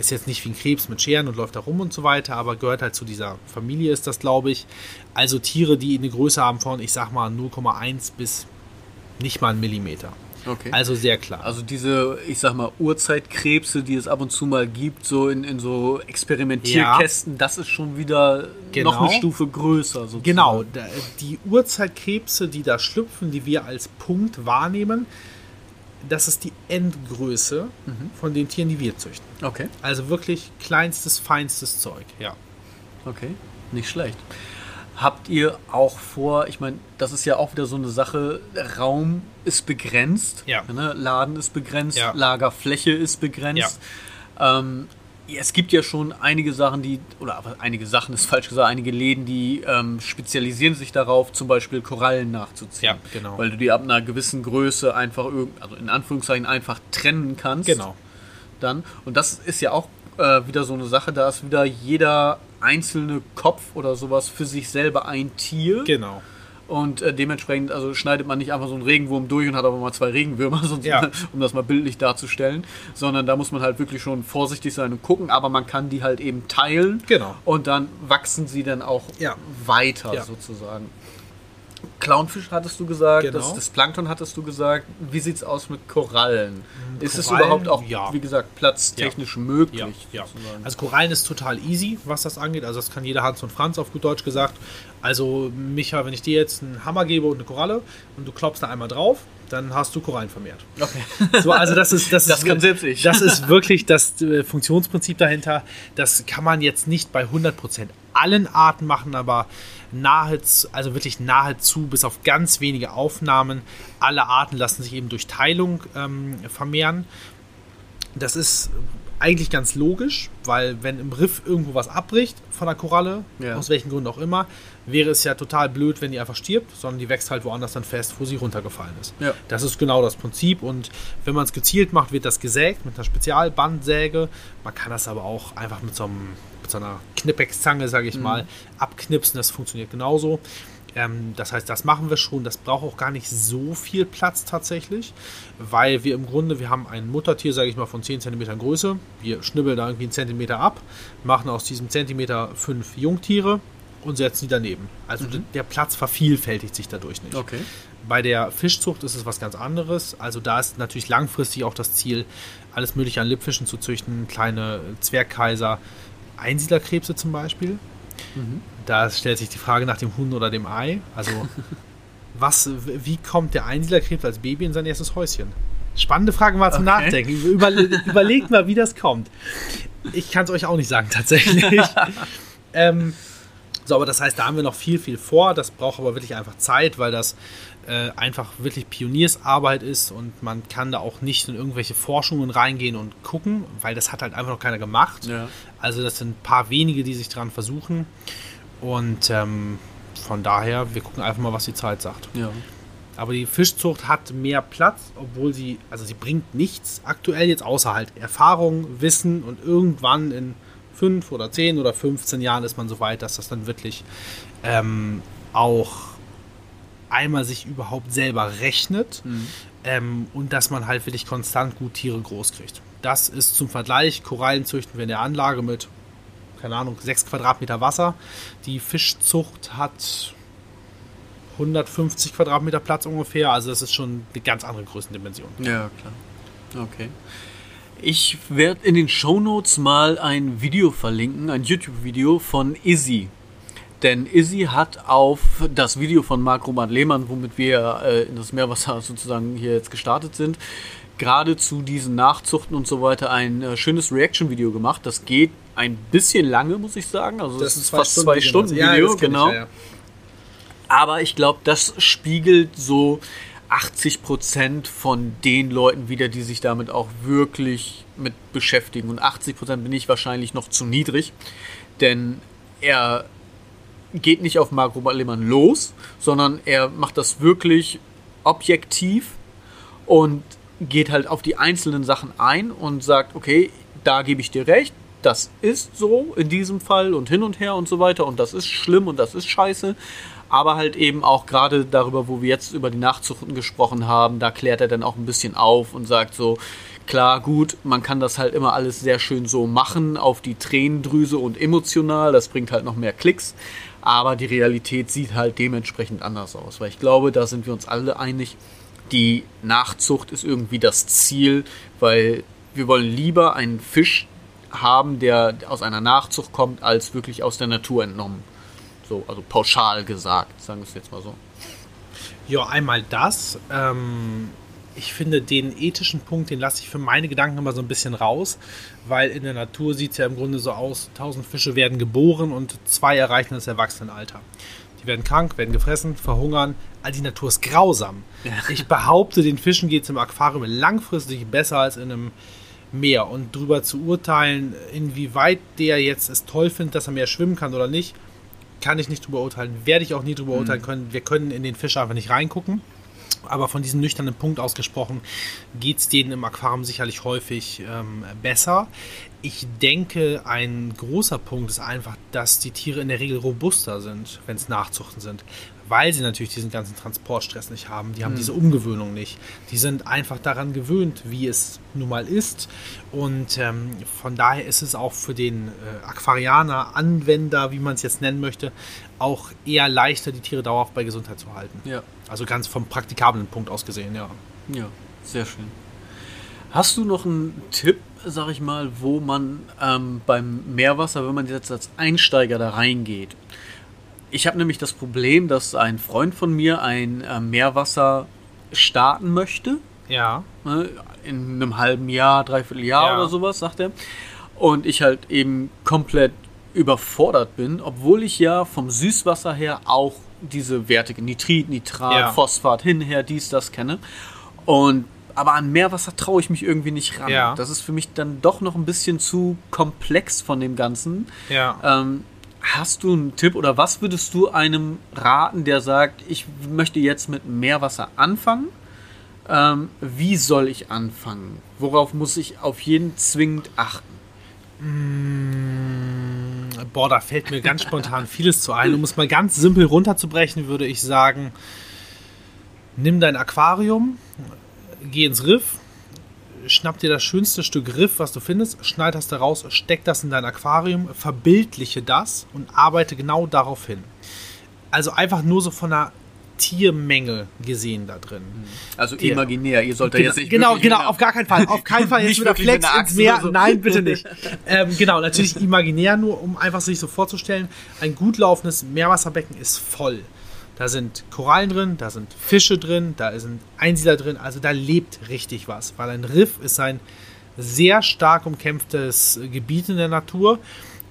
ist jetzt nicht wie ein Krebs mit Scheren und läuft da rum und so weiter, aber gehört halt zu dieser Familie, ist das, glaube ich. Also Tiere, die eine Größe haben von, ich sag mal, 0,1 bis nicht mal einen Millimeter. Okay. Also sehr klar. Also diese, ich sag mal, Urzeitkrebse, die es ab und zu mal gibt, so in, in so Experimentierkästen, das ist schon wieder Genau. noch eine Stufe größer. Sozusagen. Genau, die Urzeitkrebse, die da schlüpfen, die wir als Punkt wahrnehmen, das ist die Endgröße von den Tieren, die wir züchten. Okay, Also wirklich kleinstes, feinstes Zeug, ja. okay, nicht schlecht. Habt ihr auch vor, ich meine, das ist ja auch wieder so eine Sache, Raum ist begrenzt, Ja. ne? Laden ist begrenzt, Ja. Lagerfläche ist begrenzt. Ähm, ja, es gibt ja schon einige Sachen, die, oder einige Sachen ist falsch gesagt, einige Läden, die ähm, spezialisieren sich darauf, zum Beispiel Korallen nachzuziehen. Ja, genau. Weil du die ab einer gewissen Größe einfach, also in Anführungszeichen einfach trennen kannst Genau. dann. Und das ist ja auch äh, wieder so eine Sache, da ist wieder jeder einzelne Kopf oder sowas für sich selber ein Tier. Genau. Und äh, dementsprechend also schneidet man nicht einfach so einen Regenwurm durch und hat aber mal zwei Regenwürmer, sonst, Ja. um das mal bildlich darzustellen. Sondern da muss man halt wirklich schon vorsichtig sein und gucken, aber man kann die halt eben teilen. Genau. Und dann wachsen sie dann auch Ja. weiter Ja. sozusagen. Clownfisch hattest du gesagt, Genau. das, das Plankton hattest du gesagt. Wie sieht's aus mit Korallen? Ist es Korallen, überhaupt auch, ja. wie gesagt, platztechnisch möglich? Ja, ja. sozusagen? Also Korallen ist total easy, was das angeht. Also das kann jeder Hans und Franz auf gut Deutsch gesagt. Also Micha, wenn ich dir jetzt einen Hammer gebe und eine Koralle und du klopfst da einmal drauf, dann hast du Korallen vermehrt. okay. So, also das ist das, Das ist, kann selbst ich. Das ist wirklich das äh, Funktionsprinzip dahinter. Das kann man jetzt nicht bei 100% allen Arten machen, aber nahezu, also wirklich nahezu, bis auf ganz wenige Aufnahmen, alle Arten lassen sich eben durch Teilung ähm, vermehren. Das ist eigentlich ganz logisch, weil wenn im Riff irgendwo was abbricht von der Koralle, Ja. aus welchen Gründen auch immer, wäre es ja total blöd, wenn die einfach stirbt, sondern die wächst halt woanders dann fest, wo sie runtergefallen ist. Ja. Das ist genau das Prinzip und wenn man es gezielt macht, wird das gesägt mit einer Spezialbandsäge. Man kann das aber auch einfach mit so, einem, mit so einer Knipex-Zange, sage ich mal, abknipsen. Das funktioniert genauso. Ähm, das heißt, das machen wir schon. Das braucht auch gar nicht so viel Platz tatsächlich, weil wir im Grunde, wir haben ein Muttertier, sage ich mal, von 10 cm Größe. Wir schnibbeln da irgendwie einen Zentimeter ab, machen aus diesem Zentimeter fünf Jungtiere und setzen die daneben. Also der Platz vervielfältigt sich dadurch nicht. Okay. Bei der Fischzucht ist es was ganz anderes. Also da ist natürlich langfristig auch das Ziel, alles Mögliche an Lippfischen zu züchten, kleine Zwergkaiser, Einsiedlerkrebse zum Beispiel. Da stellt sich die Frage nach dem Huhn oder dem Ei. Also was, wie kommt der Einsiedlerkrebs als Baby in sein erstes Häuschen? Spannende Frage mal zum Okay. Nachdenken. Über, überlegt mal, wie das kommt. Ich kann es euch auch nicht sagen, tatsächlich. ähm, so, aber das heißt, da haben wir noch viel, viel vor. Das braucht aber wirklich einfach Zeit, weil das äh, einfach wirklich Pioniersarbeit ist und man kann da auch nicht in irgendwelche Forschungen reingehen und gucken, weil das hat halt einfach noch keiner gemacht. Ja. Also das sind ein paar wenige, die sich dran versuchen. Und ähm, von daher, wir gucken einfach mal, was die Zeit sagt. Ja. Aber die Fischzucht hat mehr Platz, obwohl sie, also sie bringt nichts aktuell jetzt außer halt Erfahrung, Wissen und irgendwann in fünf oder zehn oder 15 Jahren ist man so weit, dass das dann wirklich ähm, auch einmal sich überhaupt selber rechnet mhm. ähm, und dass man halt wirklich konstant gut Tiere groß kriegt. Das ist zum Vergleich, Korallen züchten wir in der Anlage mit, keine Ahnung, 6 Quadratmeter Wasser. Die Fischzucht hat 150 Quadratmeter Platz ungefähr, also das ist schon eine ganz andere Größendimension. Ja, klar. Okay. Ich werde in den Show Notes mal ein Video verlinken, ein YouTube-Video von Izzy. Denn Izzy hat auf das Video von Marc Roman Lehmann, womit wir äh, in das Meerwasser sozusagen hier jetzt gestartet sind, gerade zu diesen Nachzuchten und so weiter ein äh, schönes Reaction-Video gemacht. Das geht ein bisschen lange, muss ich sagen. Also das, das ist fast zwei Stunden, Stunden Video, ja, genau. Ich, ja, ja. Aber ich glaube, das spiegelt so 80 Prozent von den Leuten wieder, die sich damit auch wirklich mit beschäftigen. Und 80 Prozent bin ich wahrscheinlich noch zu niedrig, denn er geht nicht auf Marco Lehmann los, sondern er macht das wirklich objektiv und geht halt auf die einzelnen Sachen ein und sagt, okay, da gebe ich dir recht, das ist so in diesem Fall und hin und her und so weiter und das ist schlimm und das ist scheiße. Aber halt eben auch gerade darüber, wo wir jetzt über die Nachzuchten gesprochen haben, da klärt er dann auch ein bisschen auf und sagt so, klar, gut, man kann das halt immer alles sehr schön so machen auf die Tränendrüse und emotional, das bringt halt noch mehr Klicks aber die Realität sieht halt dementsprechend anders aus, weil ich glaube, da sind wir uns alle einig, die Nachzucht ist irgendwie das Ziel, weil wir wollen lieber einen Fisch haben, der aus einer Nachzucht kommt, als wirklich aus der Natur entnommen. So, also pauschal gesagt, sagen wir es jetzt mal so. Ja, einmal das. Ähm, ich finde den ethischen Punkt, den lasse ich für meine Gedanken immer so ein bisschen raus, weil in der Natur sieht es ja im Grunde so aus, tausend Fische werden geboren und zwei erreichen das Erwachsenenalter. Die werden krank, werden gefressen, verhungern. All die Natur ist grausam. Ja. Ich behaupte, den Fischen geht es im Aquarium langfristig besser als in einem Meer. Und darüber zu urteilen, inwieweit der jetzt es toll findet, dass er mehr schwimmen kann oder nicht, kann ich nicht drüber urteilen. Werde ich auch nie drüber mhm. urteilen können. Wir können in den Fisch einfach nicht reingucken. Aber von diesem nüchternen Punkt ausgesprochen geht es denen im Aquarium sicherlich häufig ähm, besser. Ich denke, ein großer Punkt ist einfach, dass die Tiere in der Regel robuster sind, wenn es Nachzuchten sind weil sie natürlich diesen ganzen Transportstress nicht haben. Die haben mhm. diese Umgewöhnung nicht. Die sind einfach daran gewöhnt, wie es nun mal ist. Und ähm, von daher ist es auch für den äh, Aquarianer, Anwender, wie man es jetzt nennen möchte, auch eher leichter, die Tiere dauerhaft bei Gesundheit zu halten. Ja. Also ganz vom praktikablen Punkt aus gesehen, ja. Ja, sehr schön. Hast du noch einen Tipp, sag ich mal, wo man ähm, beim Meerwasser, wenn man jetzt als Einsteiger da reingeht, ich habe nämlich das Problem, dass ein Freund von mir ein äh, Meerwasser starten möchte. Ja. Ne, in einem halben Jahr, dreiviertel Jahr ja. oder sowas, sagt er. Und ich halt eben komplett überfordert bin, obwohl ich ja vom Süßwasser her auch diese Werte, Nitrit, Nitrat, ja. Phosphat, hinher, dies, das kenne. Und aber an Meerwasser traue ich mich irgendwie nicht ran. Ja. Das ist für mich dann doch noch ein bisschen zu komplex von dem Ganzen. Ja. Ähm, Hast du einen Tipp oder was würdest du einem raten, der sagt, ich möchte jetzt mit Meerwasser anfangen? Ähm, wie soll ich anfangen? Worauf muss ich auf jeden zwingend achten? Mm, boah, da fällt mir ganz spontan vieles zu ein. Um es mal ganz simpel runterzubrechen, würde ich sagen, nimm dein Aquarium, geh ins Riff, schnapp dir das schönste Stück Riff, was du findest, schneid das da raus, steck das in dein Aquarium, verbildliche das und arbeite genau darauf hin. Also einfach nur so von einer Tiermenge gesehen da drin. Also Die, imaginär, ihr solltet genau, jetzt nicht. Genau, genau, auf gar keinen Fall. Auf keinen Fall jetzt wieder Flex ins Meer. So. Nein, bitte nicht. ähm, genau, natürlich imaginär nur, um einfach sich so vorzustellen, ein gut laufendes Meerwasserbecken ist voll. Da sind Korallen drin, da sind Fische drin, da sind Einsiedler drin. Also da lebt richtig was, weil ein Riff ist ein sehr stark umkämpftes Gebiet in der Natur.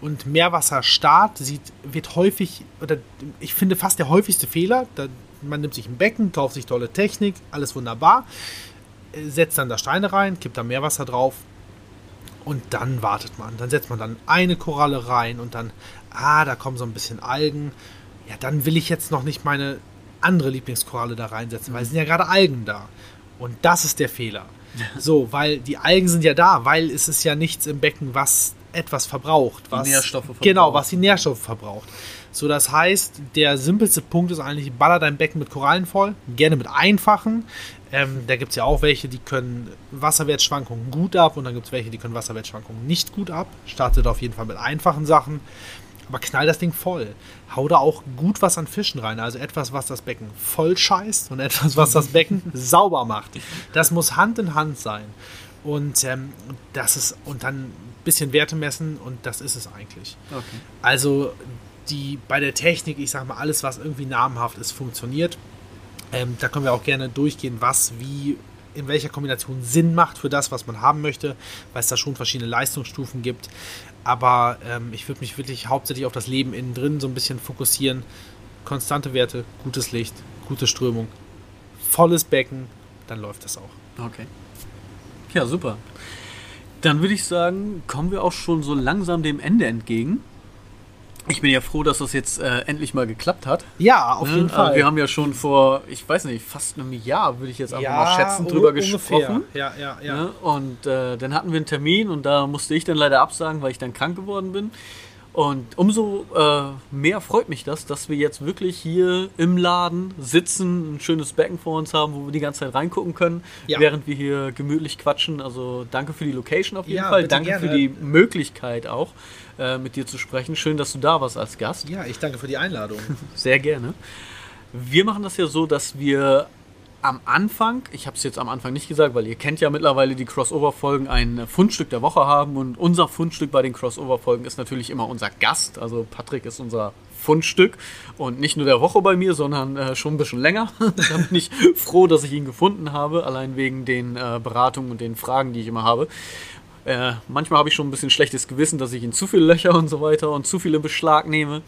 Und Meerwasserstaat sieht, wird häufig, oder ich finde fast der häufigste Fehler. Da, man nimmt sich ein Becken, kauft sich tolle Technik, alles wunderbar, setzt dann da Steine rein, kippt da Meerwasser drauf und dann wartet man. Dann setzt man dann eine Koralle rein und dann, ah, da kommen so ein bisschen Algen ja, dann will ich jetzt noch nicht meine andere Lieblingskoralle da reinsetzen, weil es sind ja gerade Algen da. Und das ist der Fehler. So, weil die Algen sind ja da, weil es ist ja nichts im Becken, was etwas verbraucht. Was, Nährstoffe verbraucht. Genau, was die Nährstoffe verbraucht. So, das heißt, der simpelste Punkt ist eigentlich, baller dein Becken mit Korallen voll, gerne mit einfachen. Ähm, da gibt es ja auch welche, die können Wasserwertschwankungen gut ab und dann gibt es welche, die können Wasserwertschwankungen nicht gut ab. Startet auf jeden Fall mit einfachen Sachen. Aber knall das Ding voll. Hau da auch gut was an Fischen rein. Also etwas, was das Becken voll scheißt und etwas, was das Becken sauber macht. Das muss Hand in Hand sein. Und ähm, das ist, und dann ein bisschen Werte messen und das ist es eigentlich. Okay. Also die bei der Technik, ich sag mal, alles, was irgendwie namenhaft ist, funktioniert. Ähm, da können wir auch gerne durchgehen, was wie in welcher Kombination Sinn macht für das, was man haben möchte, weil es da schon verschiedene Leistungsstufen gibt. Aber ähm, ich würde mich wirklich hauptsächlich auf das Leben innen drin so ein bisschen fokussieren. Konstante Werte, gutes Licht, gute Strömung, volles Becken, dann läuft das auch. Okay. Ja, super. Dann würde ich sagen, kommen wir auch schon so langsam dem Ende entgegen. Ich bin ja froh, dass das jetzt äh, endlich mal geklappt hat. Ja, auf Ne? jeden Äh, Fall. Wir haben ja schon vor, ich weiß nicht, fast einem Jahr, würde ich jetzt einfach mal schätzen, drüber ungefähr. gesprochen. Ja, ja, ja. Ne? Und äh, dann hatten wir einen Termin und da musste ich dann leider absagen, weil ich dann krank geworden bin. Und umso äh, mehr freut mich das, dass wir jetzt wirklich hier im Laden sitzen, ein schönes Becken vor uns haben, wo wir die ganze Zeit reingucken können, Ja. während wir hier gemütlich quatschen. Also danke für die Location auf jeden Ja, Fall. Danke gerne. für die Möglichkeit auch, äh, mit dir zu sprechen. Schön, dass du da warst als Gast. Ja, ich danke für die Einladung. Sehr gerne. Wir machen das ja so, dass wir am Anfang, ich habe es jetzt am Anfang nicht gesagt, weil ihr kennt ja mittlerweile die Crossover-Folgen, ein Fundstück der Woche haben und unser Fundstück bei den Crossover-Folgen ist natürlich immer unser Gast. Also Patrick ist unser Fundstück und nicht nur der Woche bei mir, sondern äh, schon ein bisschen länger. da bin ich froh, dass ich ihn gefunden habe, allein wegen den äh, Beratungen und den Fragen, die ich immer habe. Äh, manchmal habe ich schon ein bisschen schlechtes Gewissen, dass ich ihn zu viele Löcher und so weiter und zu viele Beschlag nehme.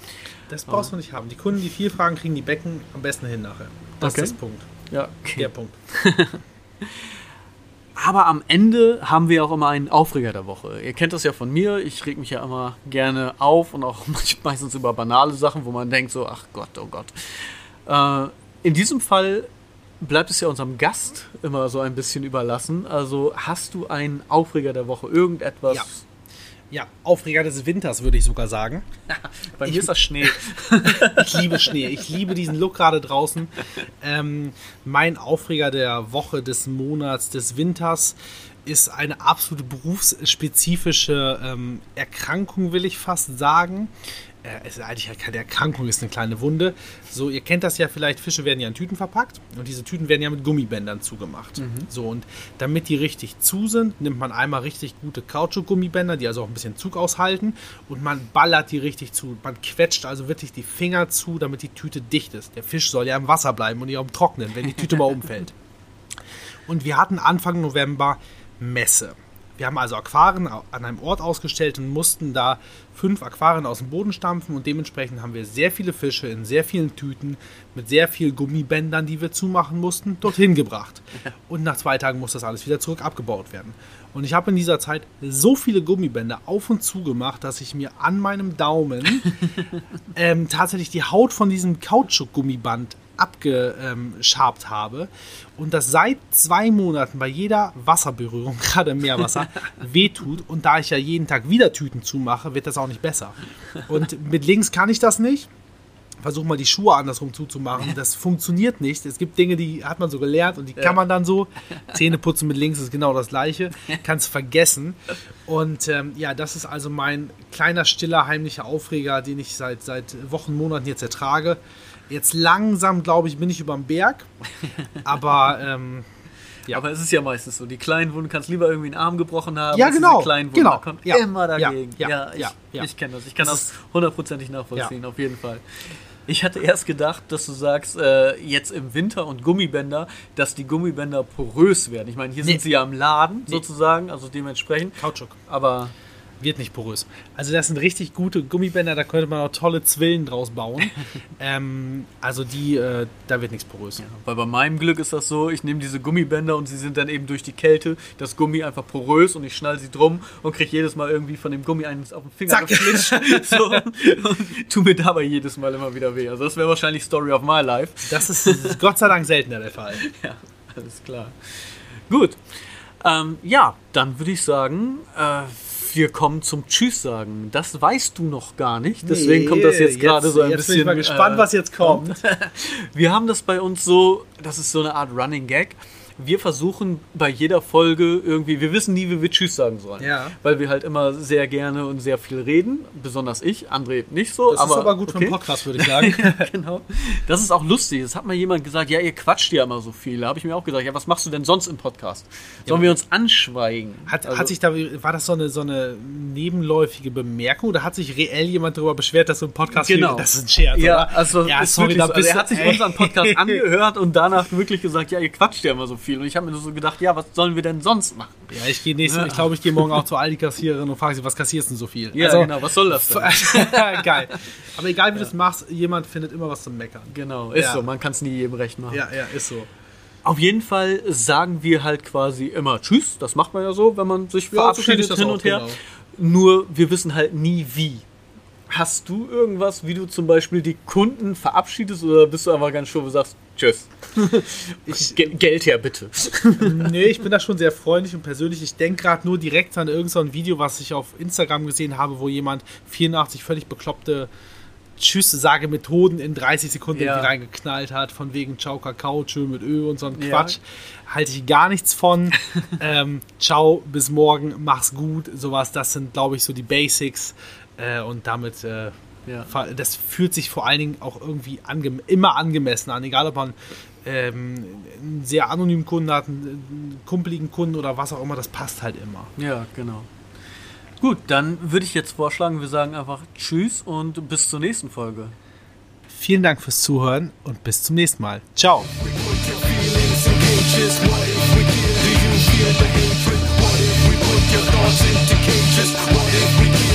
Das brauchst du nicht haben. Die Kunden, die viel fragen, kriegen die Becken am besten hin nachher. Das Okay. ist das Punkt. Ja, okay. Der Punkt. Aber am Ende haben wir auch immer einen Aufreger der Woche. Ihr kennt das ja von mir. Ich reg mich ja immer gerne auf und auch meistens über banale Sachen, wo man denkt so, ach Gott, oh Gott. Äh, in diesem Fall bleibt es ja unserem Gast immer so ein bisschen überlassen. Also hast du einen Aufreger der Woche? Irgendetwas? Ja. Ja, Aufreger des Winters, würde ich sogar sagen. Bei mir Ich- ist das Schnee. Ich liebe Schnee. Ich liebe diesen Look gerade draußen. Ähm, mein Aufreger der Woche, des Monats, des Winters ist eine absolute berufsspezifische ähm, Erkrankung, will ich fast sagen. Äh, es ist eigentlich keine Erkrankung, ist eine kleine Wunde. So, ihr kennt das ja vielleicht, Fische werden ja in Tüten verpackt und diese Tüten werden ja mit Gummibändern zugemacht. So, und damit die richtig zu sind, nimmt man einmal richtig gute Kautschuk-Gummibänder, die also auch ein bisschen Zug aushalten und man ballert die richtig zu. Man quetscht also wirklich die Finger zu, damit die Tüte dicht ist. Der Fisch soll ja im Wasser bleiben und nicht am Trocknen, wenn die Tüte mal umfällt. Und wir hatten Anfang November Messe. Wir haben also Aquarien au- an einem Ort ausgestellt und mussten da fünf Aquarien aus dem Boden stampfen und dementsprechend haben wir sehr viele Fische in sehr vielen Tüten mit sehr vielen Gummibändern, die wir zumachen mussten, dorthin gebracht. Und nach zwei Tagen muss das alles wieder zurück abgebaut werden. Und ich habe in dieser Zeit so viele Gummibänder auf und zu gemacht, dass ich mir an meinem Daumen ähm, tatsächlich die Haut von diesem Kautschuk-Gummiband abgeschabt habe und das seit zwei Monaten bei jeder Wasserberührung, gerade im Meerwasser, wehtut. Und da ich ja jeden Tag wieder Tüten zumache, wird das auch nicht besser. Und mit links kann ich das nicht. Versuch mal die Schuhe andersrum zuzumachen. Das funktioniert nicht. Es gibt Dinge, die hat man so gelernt und die kann man dann so. Zähne putzen mit links ist genau das gleiche. Kannst vergessen. Und ähm, ja, das ist also mein kleiner, stiller, heimlicher Aufreger, den ich seit, seit Wochen, Monaten jetzt ertrage. Jetzt langsam, glaube ich, bin ich überm Berg. Aber ähm, Ja. Aber es ist ja meistens so, die kleinen Wunden kannst lieber irgendwie einen Arm gebrochen haben. Ja, genau, kleinen Wunden, genau, da kommt ja, immer dagegen. ja, Ja, ich, ja, ja. ich kenne das. Ich kann Das hundertprozentig nachvollziehen, auf jeden Fall. Ich hatte erst gedacht, dass du sagst, äh, jetzt im Winter und Gummibänder, dass die Gummibänder porös werden. Ich meine, hier Nee. sind sie ja im Laden sozusagen, also dementsprechend. Kautschuk. Aber wird nicht porös. Also das sind richtig gute Gummibänder, da könnte man auch tolle Zwillen draus bauen. ähm, also die, äh, da wird nichts porös. Ja, weil bei meinem Glück ist das so, ich nehme diese Gummibänder und sie sind dann eben durch die Kälte, das Gummi einfach porös und ich schnall sie drum und kriege jedes Mal irgendwie von dem Gummi eins auf den Finger geflitscht. so, und tu mir dabei jedes Mal immer wieder weh. Also das wäre wahrscheinlich Story of my life. Das ist Gott sei Dank seltener der Fall. Ja, alles klar. Gut. Ähm, ja, dann würde ich sagen, äh, wir kommen zum Tschüss sagen. Das weißt du noch gar nicht. Deswegen nee, kommt das jetzt gerade so ein jetzt bisschen. Bin ich mal gespannt, äh, was jetzt kommt. wir haben das bei uns so, das ist so eine Art Running Gag wir versuchen bei jeder Folge irgendwie, wir wissen nie, wie wir Tschüss sagen sollen. Ja. Weil wir halt immer sehr gerne und sehr viel reden. Besonders ich, André nicht so. Das aber, ist aber gut okay. für einen Podcast, würde ich sagen. genau. Das ist auch lustig. Es hat mal jemand gesagt, ja, ihr quatscht ja immer so viel. Da habe ich mir auch gesagt, ja, was machst du denn sonst im Podcast? Sollen ja. wir uns anschweigen? Hat, also, hat sich da, war das so eine, so eine nebenläufige Bemerkung oder hat sich reell jemand darüber beschwert, dass du im Podcast genau. das ist ein Scherz, ja, oder? Also, ja, sorry, da bist also, er hat sich unseren Podcast angehört und danach wirklich gesagt, ja, ihr quatscht ja immer so viel viel. Und ich habe mir so gedacht, ja, was sollen wir denn sonst machen? Ja, ich gehe nächstes, ja. ich glaube, ich gehe morgen auch zur Aldi-Kassiererin und frage sie, was kassierst du denn so viel? Ja, also, genau, was soll das denn? Geil. Aber egal wie ja. du es machst, jemand findet immer was zum Meckern. Genau, ist ja. so, man kann es nie jedem recht machen. Ja, ja, ist so. Auf jeden Fall sagen wir halt quasi immer Tschüss. Das macht man ja so, wenn man sich verabschiedet so hin und her. Genau. Nur wir wissen halt nie wie. Hast du irgendwas, wie du zum Beispiel die Kunden verabschiedest oder bist du einfach ganz schön, wo du sagst, tschüss. Ich, Geld her, bitte. nee, ich bin da schon sehr freundlich und persönlich. Ich denke gerade nur direkt an irgendein so Video, was ich auf Instagram gesehen habe, wo jemand 84 völlig bekloppte Tschüss-Sage-Methoden in 30 Sekunden ja. reingeknallt hat, von wegen Ciao Kakao, Tschö mit Ö und so ein Quatsch. Ja. Halte ich gar nichts von. ähm, ciao, bis morgen, mach's gut, sowas. Das sind, glaube ich, so die Basics. Äh, und damit, äh, ja. das fühlt sich vor allen Dingen auch irgendwie ange immer angemessen an, egal ob man ähm, einen sehr anonymen Kunden hat, einen kumpeligen Kunden oder was auch immer, das passt halt immer. Ja, genau. Gut, dann würde ich jetzt vorschlagen, wir sagen einfach Tschüss und bis zur nächsten Folge. Vielen Dank fürs Zuhören und bis zum nächsten Mal. Ciao. We put your